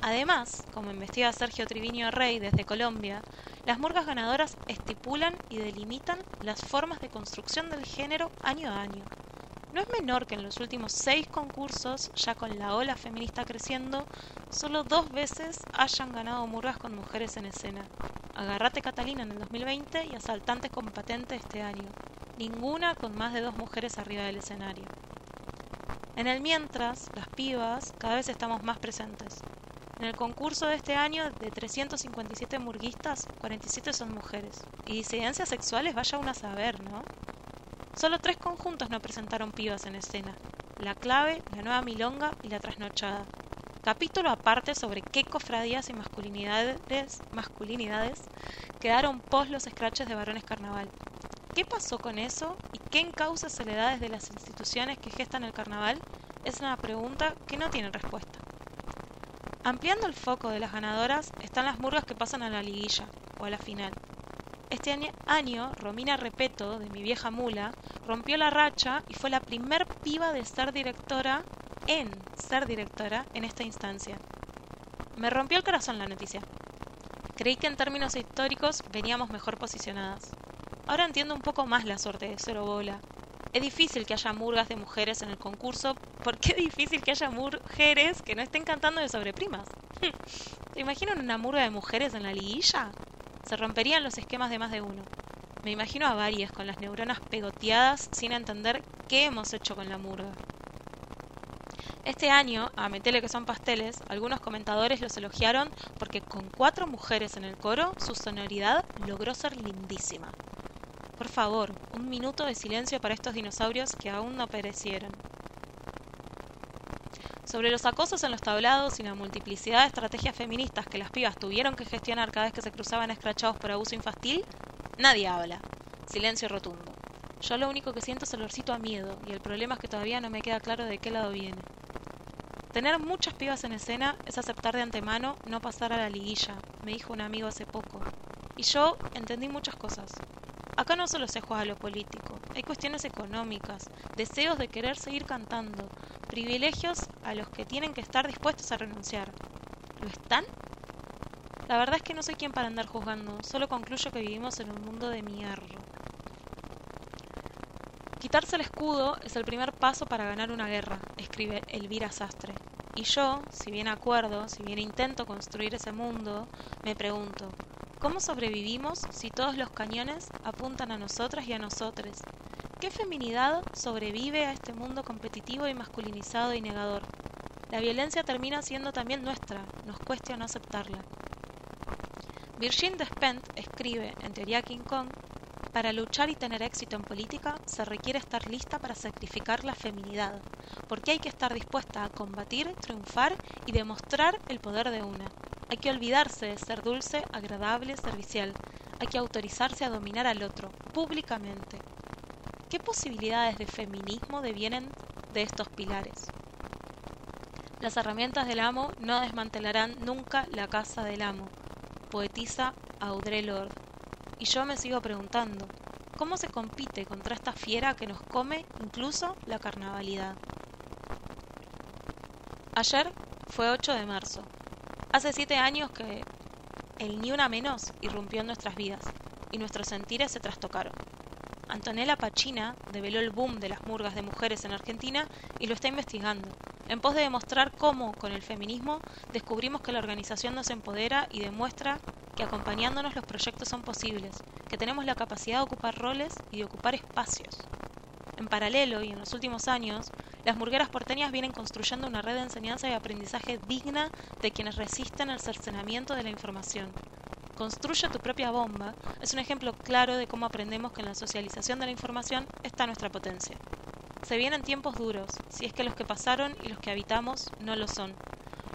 Además, como investiga Sergio Triviño Rey desde Colombia, las murgas ganadoras estipulan y delimitan las formas de construcción del género año a año. No es menor que en los últimos seis concursos, ya con la ola feminista creciendo, solo dos veces hayan ganado murgas con mujeres en escena. Agarrate Catalina en el 2020 y Asaltantes con patente este año. Ninguna con más de dos mujeres arriba del escenario. En el mientras, las pibas, cada vez estamos más presentes. En el concurso de este año, de 357 murguistas, 47 son mujeres. Y disidencias sexuales vaya una a saber, ¿no? Solo tres conjuntos no presentaron pibas en escena. La clave, la nueva milonga y la trasnochada. Capítulo aparte sobre qué cofradías y masculinidades, quedaron pos los scratches de varones carnaval. ¿Qué pasó con eso y qué encausa se le da desde las instituciones que gestan el carnaval? Es una pregunta que no tiene respuesta. Ampliando el foco de las ganadoras están las murgas que pasan a la liguilla o a la final. Este año, Romina Repeto, de mi vieja mula, rompió la racha y fue la primer piba de ser directora en ser directora en esta instancia. Me rompió el corazón la noticia. Creí que en términos históricos veníamos mejor posicionadas. Ahora entiendo un poco más la suerte de Cero Bola. Es difícil que haya murgas de mujeres en el concurso, porque es difícil que haya mujeres que no estén cantando de sobreprimas. ¿Te imaginan una murga de mujeres en la liguilla? Se romperían los esquemas de más de uno. Me imagino a varias con las neuronas pegoteadas sin entender qué hemos hecho con la murga. Este año, a Metele que son pasteles, algunos comentadores los elogiaron porque con cuatro mujeres en el coro, su sonoridad logró ser lindísima. Por favor, un minuto de silencio para estos dinosaurios que aún no perecieron. Sobre los acosos en los tablados y la multiplicidad de estrategias feministas que las pibas tuvieron que gestionar cada vez que se cruzaban escrachados por abuso infantil, nadie habla. Silencio rotundo. Yo lo único que siento es el olorcito a miedo, y el problema es que todavía no me queda claro de qué lado viene. Tener muchas pibas en escena es aceptar de antemano no pasar a la liguilla, me dijo un amigo hace poco. Y yo entendí muchas cosas. Acá no solo se juega lo político, hay cuestiones económicas, deseos de querer seguir cantando, privilegios a los que tienen que estar dispuestos a renunciar. ¿Lo están? La verdad es que no soy quien para andar juzgando, solo concluyo que vivimos en un mundo de mierda. Quitarse el escudo es el primer paso para ganar una guerra, escribe Elvira Sastre. Y yo, si bien acuerdo, si bien intento construir ese mundo, me pregunto, ¿cómo sobrevivimos si todos los cañones apuntan a nosotras y a nosotros? ¿Qué feminidad sobrevive a este mundo competitivo y masculinizado y negador? La violencia termina siendo también nuestra, nos cuesta no aceptarla. Virgin Despentes escribe en Teoría King Kong para luchar y tener éxito en política se requiere estar lista para sacrificar la feminidad, porque hay que estar dispuesta a combatir, triunfar y demostrar el poder de una. Hay que olvidarse de ser dulce, agradable, servicial. Hay que autorizarse a dominar al otro, públicamente. ¿Qué posibilidades de feminismo devienen de estos pilares? Las herramientas del amo no desmantelarán nunca la casa del amo, poetiza Audre Lorde. Y yo me sigo preguntando, ¿cómo se compite contra esta fiera que nos come incluso la carnavalidad? Ayer fue 8 de marzo. Hace siete años que el ni una menos irrumpió en nuestras vidas y nuestros sentires se trastocaron. Antonella Pachina develó el boom de las murgas de mujeres en Argentina y lo está investigando, en pos de demostrar cómo, con el feminismo, descubrimos que la organización nos empodera y demuestra que acompañándonos los proyectos son posibles, que tenemos la capacidad de ocupar roles y de ocupar espacios. En paralelo y en los últimos años, las murgueras porteñas vienen construyendo una red de enseñanza y aprendizaje digna de quienes resisten al cercenamiento de la información. Construye tu propia bomba es un ejemplo claro de cómo aprendemos que en la socialización de la información está nuestra potencia. Se vienen tiempos duros, si es que los que pasaron y los que habitamos no lo son.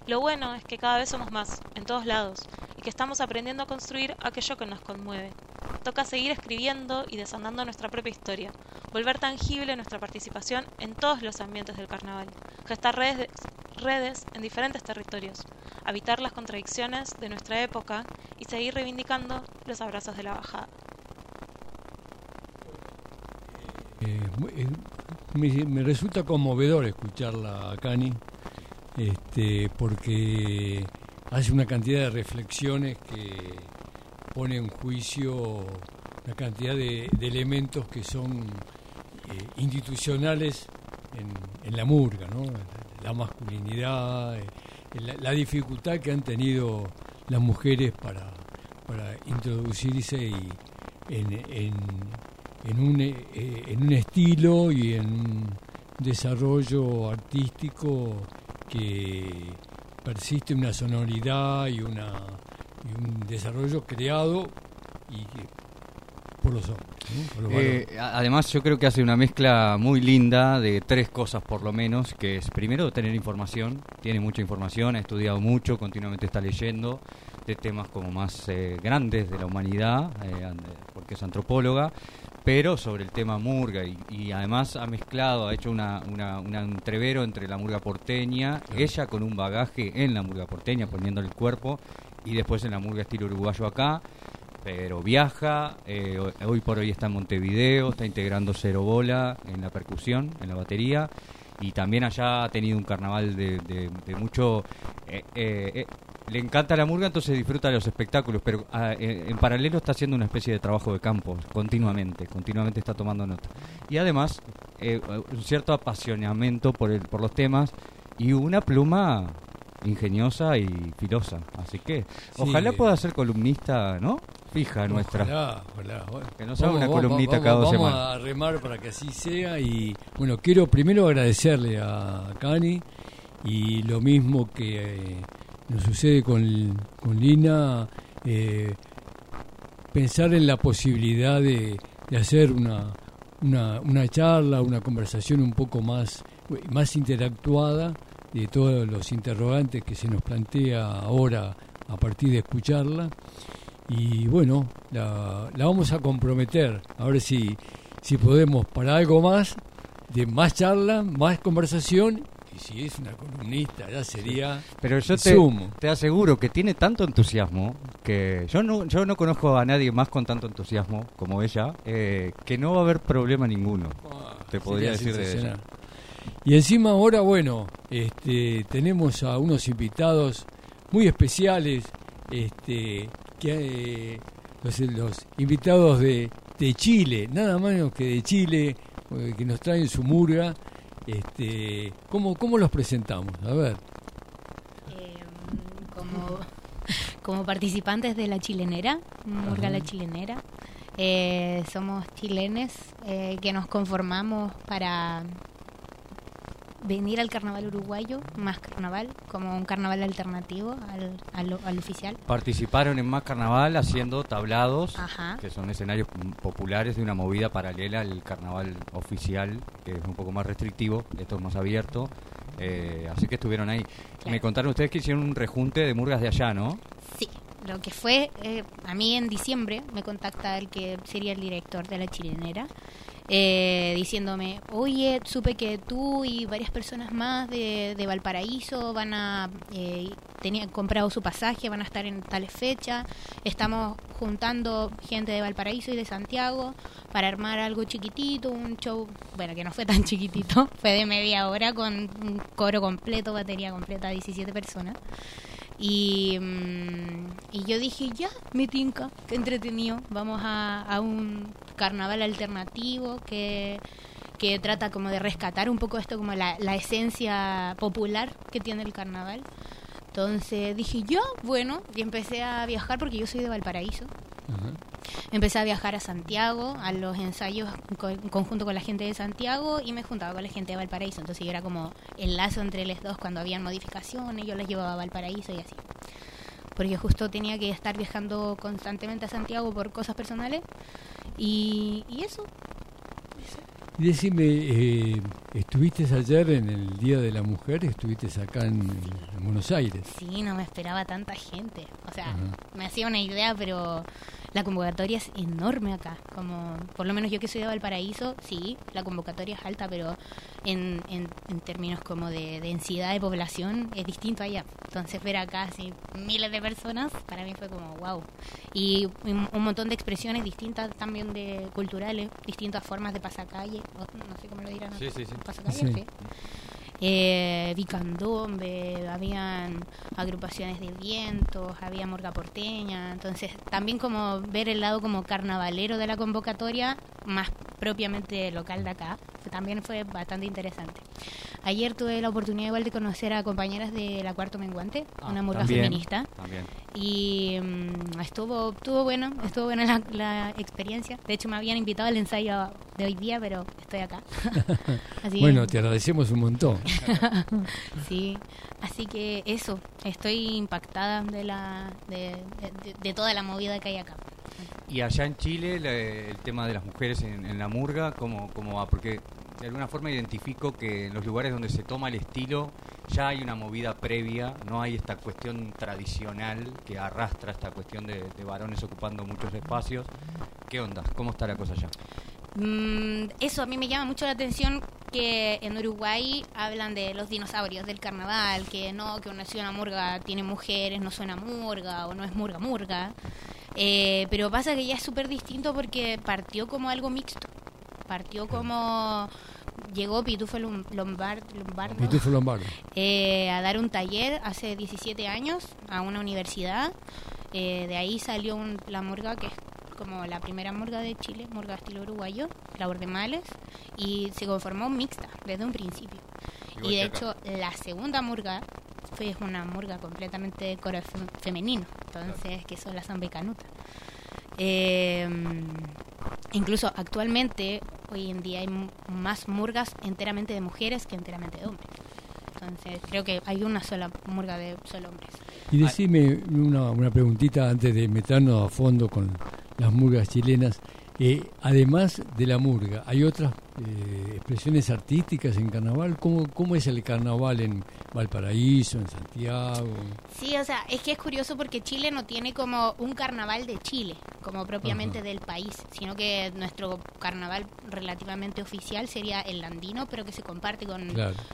Lo bueno es que cada vez somos más, en todos lados, y que estamos aprendiendo a construir aquello que nos conmueve. Toca seguir escribiendo y desandando nuestra propia historia, volver tangible nuestra participación en todos los ambientes del carnaval, gestar redes, en diferentes territorios, habitar las contradicciones de nuestra época y seguir reivindicando los abrazos de la bajada. Eh, eh, me, resulta conmovedor escucharla a Cani, este, porque hace una cantidad de reflexiones que pone en juicio una cantidad de, de elementos que son eh, institucionales en, en, la murga, ¿no? la masculinidad, eh, la, la, dificultad que han tenido las mujeres para, para introducirse y en, en, un, eh, en un estilo y en un desarrollo artístico que persiste una sonoridad y, una, un desarrollo creado y por los hombres. Eh, además, yo creo que hace una mezcla muy linda de tres cosas, por lo menos, que es primero tener información, tiene mucha información, ha estudiado mucho, continuamente está leyendo de temas como más eh, grandes de la humanidad, eh, porque es antropóloga, pero sobre el tema murga y, y además ha mezclado, ha hecho una, una, una, entrevero entre la murga porteña, ella con un bagaje en la murga porteña, poniendo el cuerpo, y después en la murga estilo uruguayo acá, pero viaja, eh, hoy por hoy está en Montevideo, está integrando Cero Bola en la percusión, en la batería, y también allá ha tenido un carnaval de, de, de mucho... Eh, eh, le encanta la murga, entonces disfruta de los espectáculos, pero uh, en, paralelo está haciendo una especie de trabajo de campo, continuamente, continuamente está tomando nota. Y además, eh, un cierto apasionamiento por, el, por los temas y una pluma ingeniosa y filosa. Así que, sí. ojalá pueda ser columnista, ¿no? Fija nuestra. Ojalá, ojalá. Bueno, que nos haga una columnita vamos, cada dos vamos semanas. Vamos a remar para que así sea. Y bueno, quiero primero agradecerle a Cani y lo mismo que. Eh, nos sucede con, con Lina, eh, pensar en la posibilidad de, de hacer una, una, una, charla, una conversación un poco más, más interactuada de todos los interrogantes que se nos plantea ahora a partir de escucharla. Y bueno, la, la vamos a comprometer, a ver si, si podemos para algo más, de más charla, más conversación. Y si es una columnista ya sería pero yo te, te aseguro que tiene tanto entusiasmo que yo no yo no conozco a nadie más con tanto entusiasmo como ella eh, que no va a haber problema ninguno oh, te podría decir de ella. y encima ahora bueno este tenemos a unos invitados muy especiales este que eh, los, los invitados de, de Chile nada menos que de Chile eh, que nos traen su murga este, ¿cómo, ¿Cómo los presentamos? A ver. como, como participantes de la chilenera, Murga la chilenera. Eh, somos chilenes eh, que nos conformamos para venir al carnaval uruguayo, más carnaval, como un carnaval alternativo al, al, oficial. Participaron en más carnaval haciendo tablados, que son escenarios populares de una movida paralela al carnaval oficial, que es un poco más restrictivo, esto es más abierto. Eh, así que estuvieron ahí. Me contaron ustedes que hicieron un rejunte de murgas de allá, ¿no? Sí, lo que fue, eh, a mí en diciembre me contacta el que sería el director de la chilenera eh, diciéndome, oye, supe que tú y varias personas más de, Valparaíso van a, eh, tenían comprado su pasaje, van a estar en tales fechas, estamos juntando gente de Valparaíso y de Santiago para armar algo chiquitito, un show, bueno, que no fue tan chiquitito, fue de media hora con un coro completo, batería completa, 17 personas. Y, mm, y yo dije, ya, me tinca, qué entretenido, vamos a, a un carnaval alternativo que, que trata como de rescatar un poco esto como la, la esencia popular que tiene el carnaval. Entonces dije, yo, bueno, y empecé a viajar porque yo soy de Valparaíso. Empecé a viajar a Santiago, a los ensayos en conjunto con la gente de Santiago y me juntaba con la gente de Valparaíso. Entonces yo era como el lazo entre los dos cuando habían modificaciones, yo les llevaba a Valparaíso y así. Porque justo tenía que estar viajando constantemente a Santiago por cosas personales y, y eso, y decime, eh, ¿estuviste ayer en el Día de la Mujer? ¿Estuviste acá en, Buenos Aires? Sí, no me esperaba tanta gente. O sea, me hacía una idea, pero la convocatoria es enorme acá. Como, por lo menos yo que soy de Valparaíso, sí, la convocatoria es alta, pero en, en, términos como de densidad de población es distinto allá. Entonces ver acá así miles de personas, para mí fue como wow. Y un, montón de expresiones distintas también de culturales, distintas formas de pasacalle, no sé cómo lo dirán. Sí, sí, sí. Pasacalle, sí eh, Vicandombe, habían agrupaciones de vientos, había morga porteña, entonces también como ver el lado como carnavalero de la convocatoria, más propiamente local de acá, también fue bastante interesante. Ayer tuve la oportunidad igual de conocer a compañeras de la Cuarto Menguante, ah, una murga feminista. Y mm, estuvo, estuvo bueno, estuvo buena la, la, experiencia. De hecho me habían invitado al ensayo de hoy día, pero estoy acá. bueno, te agradecemos un montón. sí, así que eso, estoy impactada de la de, de, toda la movida que hay acá. Y allá en Chile el tema de las mujeres en, en la murga, ¿cómo, ¿cómo va? Porque de alguna forma identifico que en los lugares donde se toma el estilo ya hay una movida previa, no hay esta cuestión tradicional que arrastra esta cuestión de, varones ocupando muchos espacios. ¿Qué onda? ¿Cómo está la cosa allá? Mm, eso a mí me llama mucho la atención que en Uruguay hablan de los dinosaurios del carnaval, que no, que una ciudad murga tiene mujeres, no suena murga o no es murga murga. Eh, pero pasa que ya es súper distinto porque partió como algo mixto partió como llegó Pitufo Lombard, Lombardo, eh, a dar un taller hace 17 años a una universidad. Eh, de ahí salió la murga que es como la primera murga de Chile, murga estilo uruguayo, la Males, y se conformó mixta desde un principio. y de hecho, la segunda murga fue una murga completamente de coro femenino, entonces que son las Zamba Canuta. Eh, incluso actualmente, hoy en día hay más murgas enteramente de mujeres que enteramente de hombres. Entonces, creo que hay una sola murga de solo hombres. Y decime una, una preguntita antes de meternos a fondo con las murgas chilenas. Eh, además de la murga, ¿hay otras eh, expresiones artísticas en carnaval? ¿Cómo, ¿Cómo es el carnaval en Valparaíso, en Santiago? Sí, o sea, es que es curioso porque Chile no tiene como un carnaval de Chile, como propiamente del país, sino que nuestro carnaval relativamente oficial sería el andino, pero que se comparte con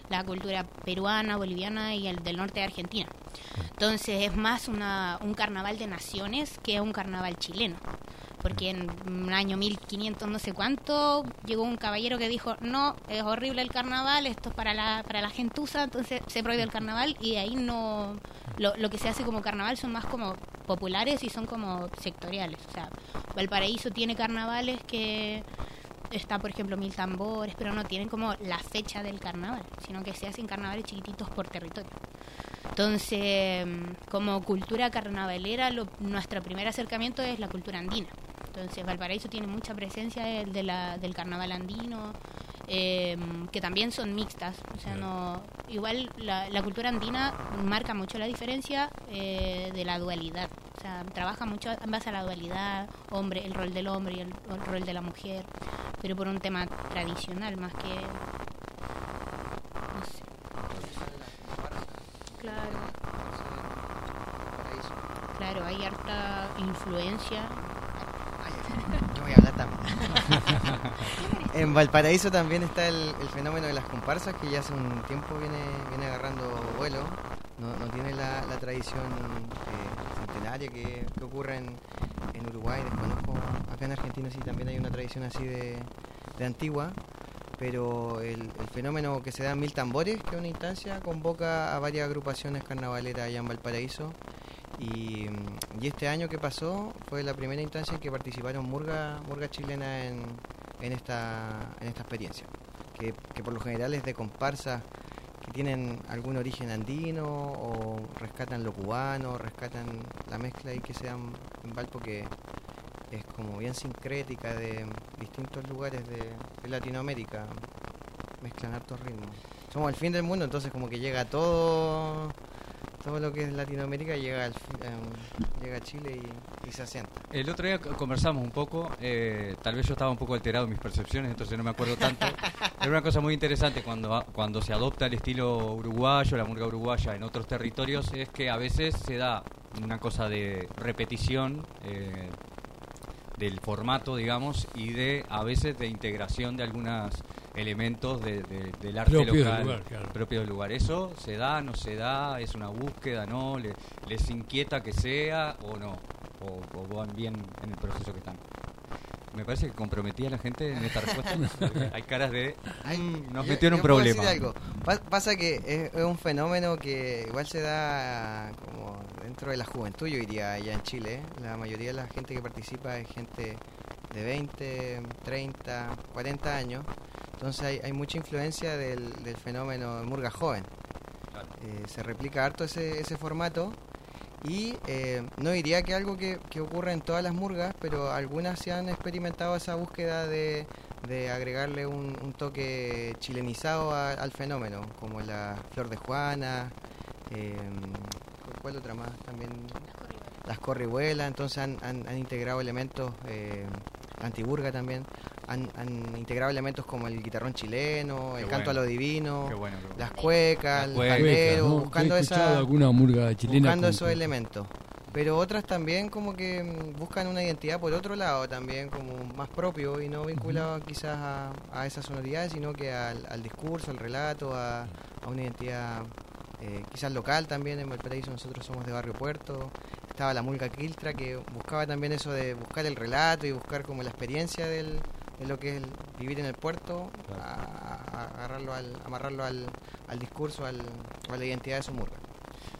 la cultura peruana, boliviana y el del norte de Argentina. Entonces es más una, un carnaval de naciones que un carnaval chileno porque en un año 1500 no sé cuánto llegó un caballero que dijo, no, es horrible el carnaval, esto es para la, para la gentuza, entonces se prohíbe el carnaval y ahí no, lo, lo que se hace como carnaval son más como populares y son como sectoriales, o sea, Valparaíso tiene carnavales que está por ejemplo mil tambores, pero no tienen como la fecha del carnaval, sino que se hacen carnavales chiquititos por territorio. Entonces, como cultura carnavalera, nuestro primer acercamiento es la cultura andina. Entonces, Valparaíso tiene mucha presencia de la, del carnaval andino, em, que también son mixtas. O sea, no, igual la, la cultura andina marca mucho la diferencia eh, de la dualidad. O sea, trabaja mucho en base a la dualidad, hombre, el rol del hombre y el, el rol de la mujer, pero por un tema tradicional más que Claro. Claro, hay harta influencia. Yo voy a hablar también. en Valparaíso también está el, fenómeno de las comparsas que ya hace un tiempo viene, viene agarrando vuelo. No, no tiene la, tradición eh, centenaria que, ocurre en, Uruguay. Desconozco, acá en Argentina sí también hay una tradición así de, de antigua pero el, fenómeno que se da en Mil Tambores, que es una instancia, convoca a varias agrupaciones carnavaleras allá en Valparaíso. Y, este año que pasó fue la primera instancia en que participaron murga, murga chilena en, en, esta, en esta experiencia, que, por lo general es de comparsa que tienen algún origen andino o rescatan lo cubano, rescatan la mezcla y que sean en Valpo que es como bien sincrética de distintos lugares de, Latinoamérica. Mezclan hartos ritmos. Somos el fin del mundo, entonces como que llega todo todo lo que es Latinoamérica llega al, em, llega a Chile y, se asienta. El otro día conversamos un poco, eh, tal vez yo estaba un poco alterado en mis percepciones, entonces no me acuerdo tanto. Era una cosa muy interesante cuando, cuando se adopta el estilo uruguayo, la murga uruguaya en otros territorios, es que a veces se da una cosa de repetición. Eh, del formato, digamos, y de a veces de integración de algunos elementos de, del arte local propio del lugar. ¿Eso se da, no se da? ¿Es una búsqueda, no? ¿Les inquieta que sea o no? ¿O, van bien en el proceso que están? Me parece que comprometía a la gente en esta respuesta. Hay caras de. Mm, nos metió en un problema. Algo. Pasa que es, un fenómeno que igual se da como dentro de la juventud, yo diría, allá en Chile. La mayoría de la gente que participa es gente de 20, 30, 40 años. Entonces hay, hay mucha influencia del, fenómeno de Murga joven. Eh, se replica harto ese, ese formato y eh, no diría que algo que, que, ocurre en todas las murgas, pero algunas se han experimentado esa búsqueda de, de agregarle un, toque chilenizado al fenómeno, como la Flor de Juana, eh, ¿cuál otra más? También las corribuelas, entonces han, han, integrado elementos, eh, antiburga también, han, integrado elementos como el guitarrón chileno, el canto a lo divino, las cuecas, el pandero, buscando, esa, alguna murga chilena buscando esos elementos. Pero otras también como que mm, buscan una identidad por otro lado también, como más propio y no vinculado quizás a, a, esas sonoridades, sino que al, al discurso, al relato, a, a una identidad eh, quizás local también. En Valparaíso nosotros somos de Barrio Puerto, estaba la Mulga Quiltra que buscaba también eso de buscar el relato y buscar como la experiencia del, de lo que es vivir en el puerto, a, agarrarlo al, amarrarlo al, al discurso, al, a la identidad de su murga.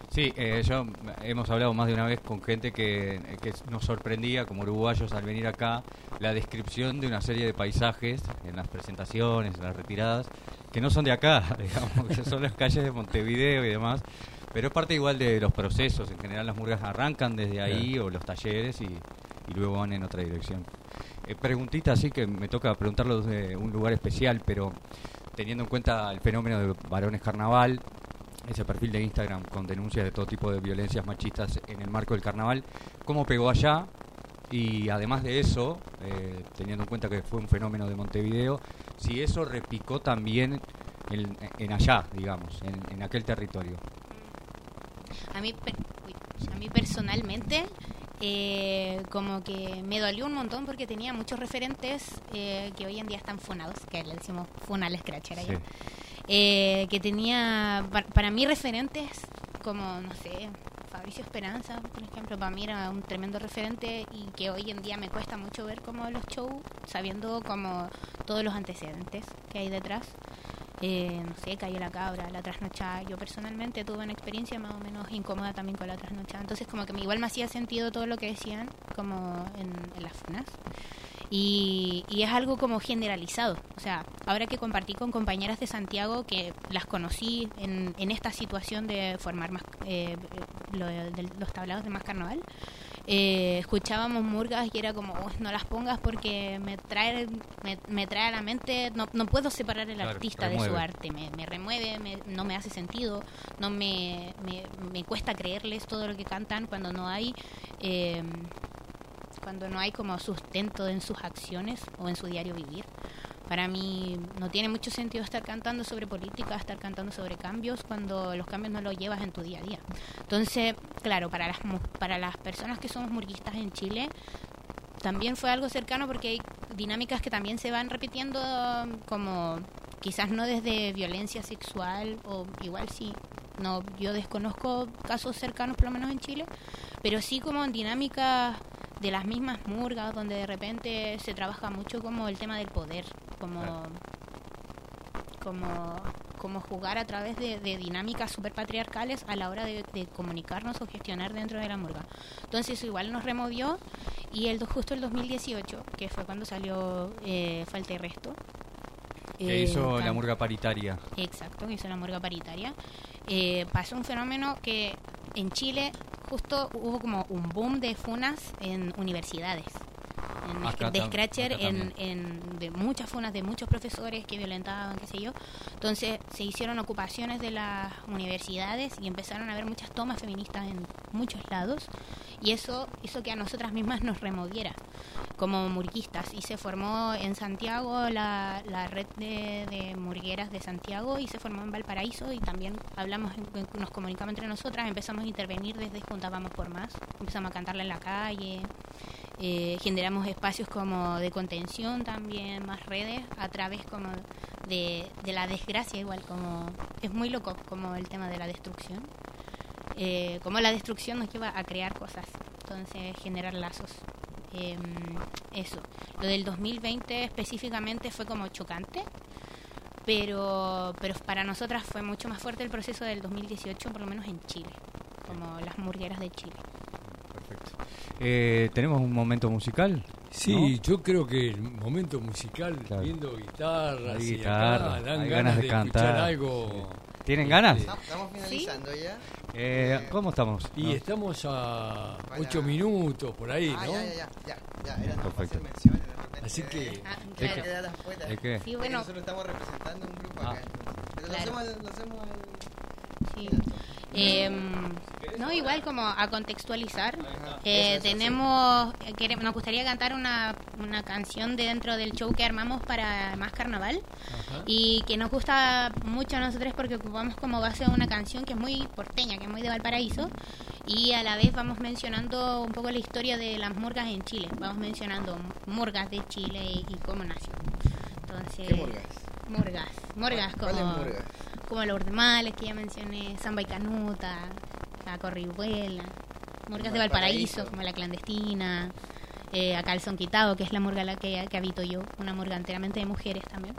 Sí, eh, yo hemos hablado más de una vez con gente que, que, nos sorprendía como uruguayos al venir acá la descripción de una serie de paisajes en las presentaciones, en las retiradas, que no son de acá, digamos, que son las calles de Montevideo y demás, pero es parte igual de los procesos. En general las murgas arrancan desde ahí o los talleres y, y luego van en otra dirección. Eh, preguntita así que me toca preguntarlo desde un lugar especial, pero teniendo en cuenta el fenómeno de varones carnaval, ese perfil de Instagram con denuncias de todo tipo de violencias machistas en el marco del carnaval, ¿cómo pegó allá? Y además de eso, eh, teniendo en cuenta que fue un fenómeno de Montevideo, si eso repicó también en, allá, digamos, en, aquel territorio. A mí, a mí personalmente eh, como que me dolió un montón porque tenía muchos referentes eh, que hoy en día están funados, que le decimos funales scratcher allá, eh, que tenía para, mí referentes como, no sé, Fabricio Esperanza, por ejemplo, para mí era un tremendo referente y que hoy en día me cuesta mucho ver como los shows, sabiendo como todos los antecedentes que hay detrás eh, no sé, cayó la cabra, la trasnochada. Yo personalmente tuve una experiencia más o menos incómoda también con la trasnochada. Entonces como que igual me hacía sentido todo lo que decían como en, las funas. Y, y, es algo como generalizado. O sea, ahora que compartí con compañeras de Santiago que las conocí en, en esta situación de formar más, eh, de los tablados de más carnaval, eh, escuchábamos murgas y era como, no las pongas porque me trae, me, trae a la mente, no, no puedo separar el artista de su arte, me, me remueve, no me hace sentido, no me, me, cuesta creerles todo lo que cantan cuando no hay... Eh, cuando no hay como sustento en sus acciones o en su diario vivir. Para mí no tiene mucho sentido estar cantando sobre política, estar cantando sobre cambios cuando los cambios no los llevas en tu día a día. Entonces, claro, para las, para las personas que somos murguistas en Chile, también fue algo cercano porque hay dinámicas que también se van repitiendo como quizás no desde violencia sexual o igual sí no yo desconozco casos cercanos por lo menos en Chile pero sí como en dinámicas de las mismas murgas donde de repente se trabaja mucho como el tema del poder como como como jugar a través de, dinámicas super patriarcales a la hora de, comunicarnos o gestionar dentro de la murga. Entonces eso igual nos removió y el justo el 2018, que fue cuando salió eh, Falta y Resto. Que hizo eh, la murga paritaria. Exacto, que hizo la murga paritaria. Eh, pasó un fenómeno que en Chile justo hubo como un boom de funas en universidades. En, de Scratcher, en, en, de muchas funas de muchos profesores que violentaban, qué sé yo. Entonces se hicieron ocupaciones de las universidades y empezaron a haber muchas tomas feministas en muchos lados y eso hizo que a nosotras mismas nos removiera como murguistas y se formó en Santiago la, la red de, de, murgueras de Santiago y se formó en Valparaíso y también hablamos, nos comunicamos entre nosotras, empezamos a intervenir desde Juntábamos por Más, empezamos a cantarla en la calle, eh, generamos espacios como de contención también, más redes a través como de, de la desgracia igual, como es muy loco como el tema de la destrucción eh, como la destrucción nos lleva a crear cosas, entonces generar lazos. Em, eso. Lo del 2020 específicamente fue como chocante, pero, pero para nosotras fue mucho más fuerte el proceso del 2018, por lo menos en Chile, como las murgueras de Chile. Eh, ¿Tenemos un momento musical? Sí, yo creo que el momento musical, viendo guitarras y dan ganas, de, cantar algo. ¿Tienen ganas? Estamos finalizando ya. Eh, ¿Cómo estamos? Y estamos a 8 minutos por ahí, ah, ¿no? Ya, ya, ya. ya, era Perfecto. Así que. Ah, claro. ¿De qué? Sí, bueno. Nosotros estamos representando un grupo acá. Pero lo hacemos, lo hacemos Sí. Eh, no, igual como a contextualizar, eh, tenemos, nos gustaría cantar una, una canción de dentro del show que armamos para Más Carnaval y que nos gusta mucho a nosotros porque ocupamos como base una canción que es muy porteña, que es muy de Valparaíso y a la vez vamos mencionando un poco la historia de las murgas en Chile, vamos mencionando murgas de Chile y, cómo nació. Entonces, ¿Qué murgas? Murgas, murgas como como los ordemales que ya mencioné, Samba y Canuta, la Corribuela, murgas de Valparaíso, como la clandestina, eh, acá el Son Quitado, que es la murga la que, que habito yo, una murga enteramente de mujeres también.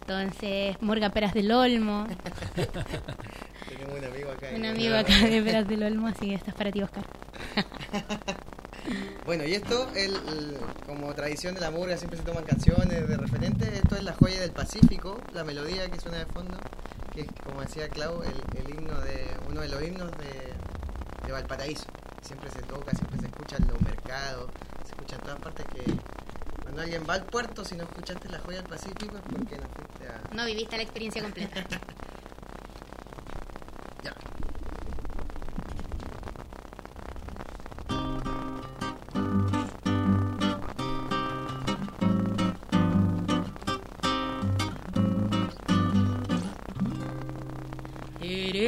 Entonces, Murga Peras del Olmo. Tenemos un amigo acá. Un amigo acá de Peras del Olmo, así que estás para ti, Oscar. bueno, y esto, el, como tradición de la murga, siempre se toman canciones de referente. Esto es la joya del Pacífico, la melodía que suena de fondo que es, como decía Clau, el, himno de uno de los himnos de, de, Valparaíso. Siempre se toca, siempre se escucha en los mercados, se escucha en todas partes que cuando alguien va al puerto, si no escuchaste la joya del Pacífico es porque no fuiste a... No viviste la experiencia completa.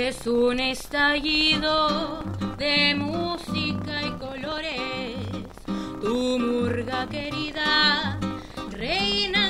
Es un estallido de música y colores, tu murga querida, reina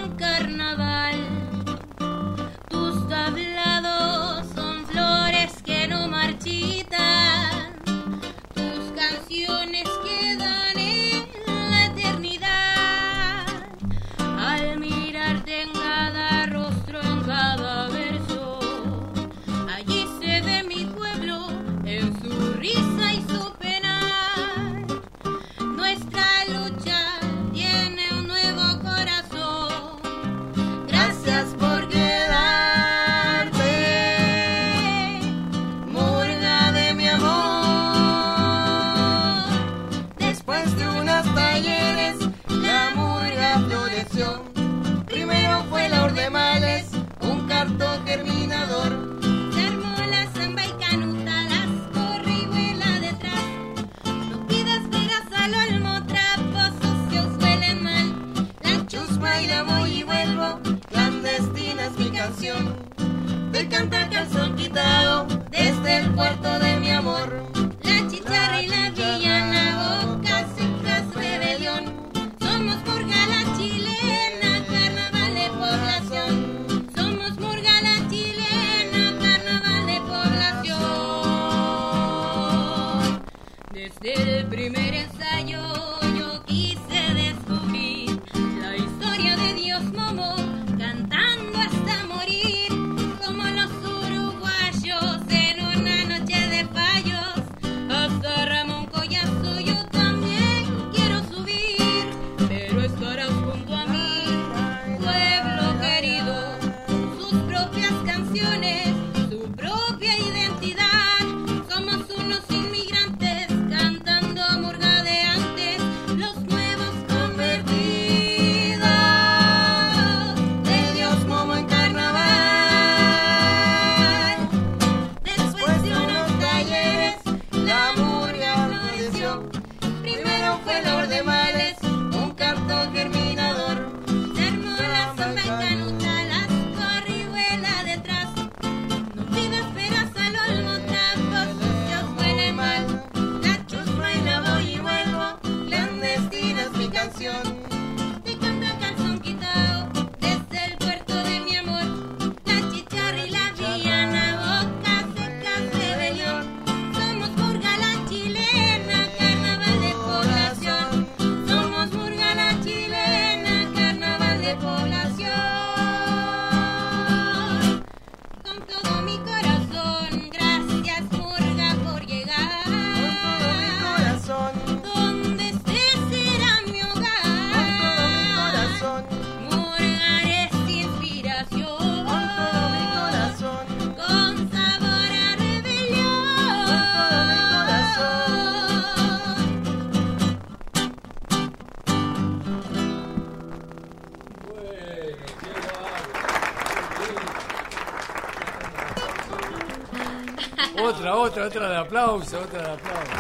Otra, de aplauso, otra de aplauso.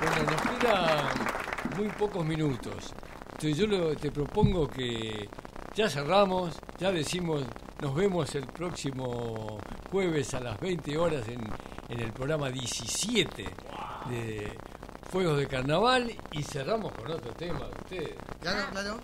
Bueno, nos quedan muy pocos minutos. Entonces yo lo- te propongo que ya cerramos, ya decimos, nos vemos el próximo jueves a las 20 horas en, en el programa 17 de Fuegos de Carnaval y cerramos con otro tema de ustedes. Claro, claro.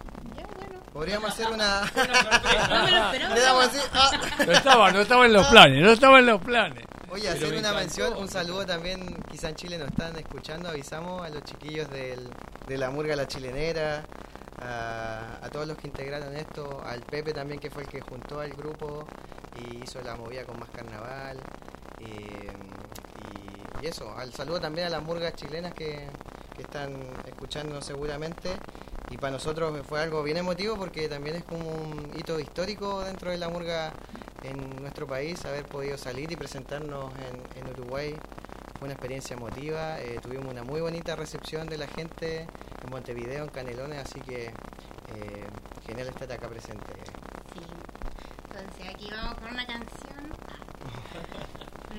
Podríamos hacer una. No me lo esperaba. Le damos así. ah. No estaba, no estaba en los planes, no estaba en los planes. Oye, hacer una mención, un saludo también, quizá en Chile nos están escuchando, avisamos a los chiquillos del, de la Murga La Chilenera, a, a todos los que integraron esto, al Pepe también que fue el que juntó al grupo y hizo la movida con más carnaval. eh, y, y eso, al saludo también a las murgas chilenas que, que están escuchándonos seguramente. Y para nosotros fue algo bien emotivo porque también es como un hito histórico dentro de la murga en nuestro país, haber podido salir y presentarnos en, en Uruguay. Fue una experiencia emotiva, eh, tuvimos una muy bonita recepción de la gente en Montevideo, en Canelones, así que eh, genial estar acá presente. Sí. Entonces aquí vamos con una canción.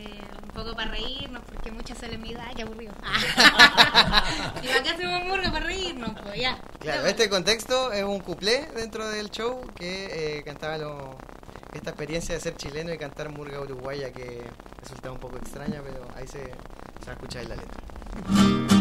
Eh, un poco para reírnos, porque mucha solemnidad, qué aburrido. y acá hacemos murga para reírnos, pues ya. Claro, este contexto es un cuplé dentro del show que eh, cantaba lo- esta experiencia de ser chileno y cantar murga uruguaya que resulta un poco extraña, pero ahí se, se va a escuchar en la letra.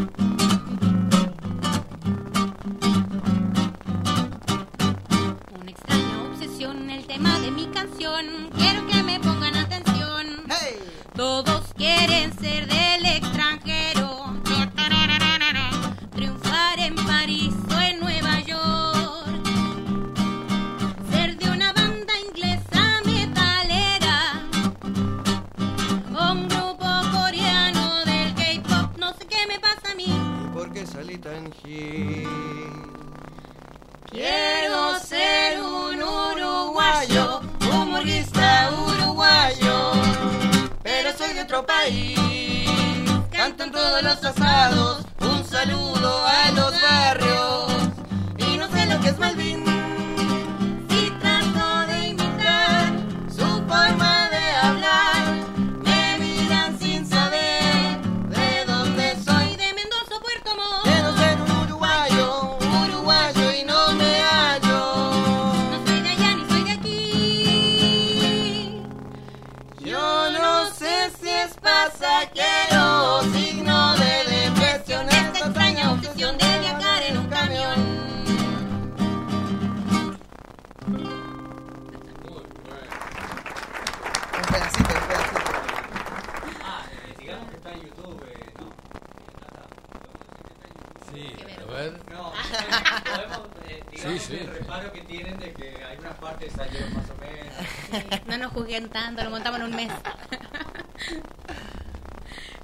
Lo montamos en un mes.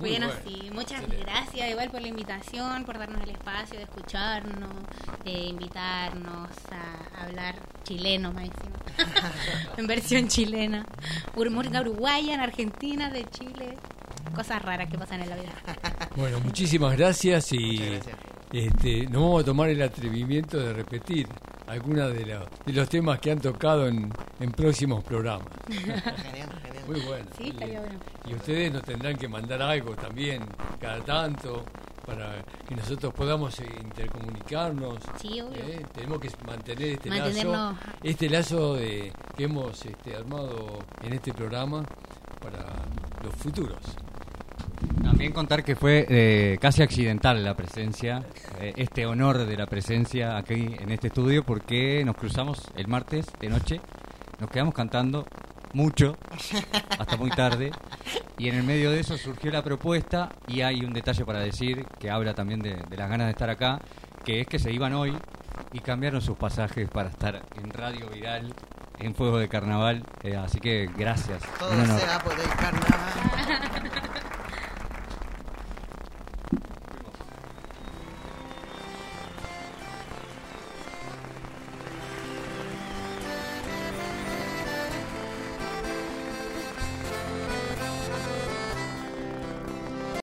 Muy bueno, bueno. sí, muchas Excelente. gracias igual por la invitación, por darnos el espacio de escucharnos, de invitarnos a hablar chileno encima. en versión chilena. Ur- Música uruguaya, en Argentina, de Chile. Cosas raras que pasan en la vida. Bueno, muchísimas gracias y gracias. este, nos vamos a tomar el atrevimiento de repetir algunos de, los- de los temas que han tocado en, en próximos programas. Genial, genial. Muy bueno. Sí, estaría bueno. Y ustedes nos tendrán que mandar algo también cada tanto para que nosotros podamos eh, intercomunicarnos. Sí, obvio. ¿eh? Tenemos que mantener este lazo, este lazo de, que hemos este, armado en este programa para los futuros. También contar que fue eh, casi accidental la presencia, eh, este honor de la presencia aquí en este estudio, porque nos cruzamos el martes de noche, nos quedamos cantando mucho, hasta muy tarde, y en el medio de eso surgió la propuesta, y hay un detalle para decir que habla también de, de las ganas de estar acá, que es que se iban hoy y cambiaron sus pasajes para estar en Radio Viral, en Fuego de Carnaval, eh, así que gracias. Todo sea por el carnaval.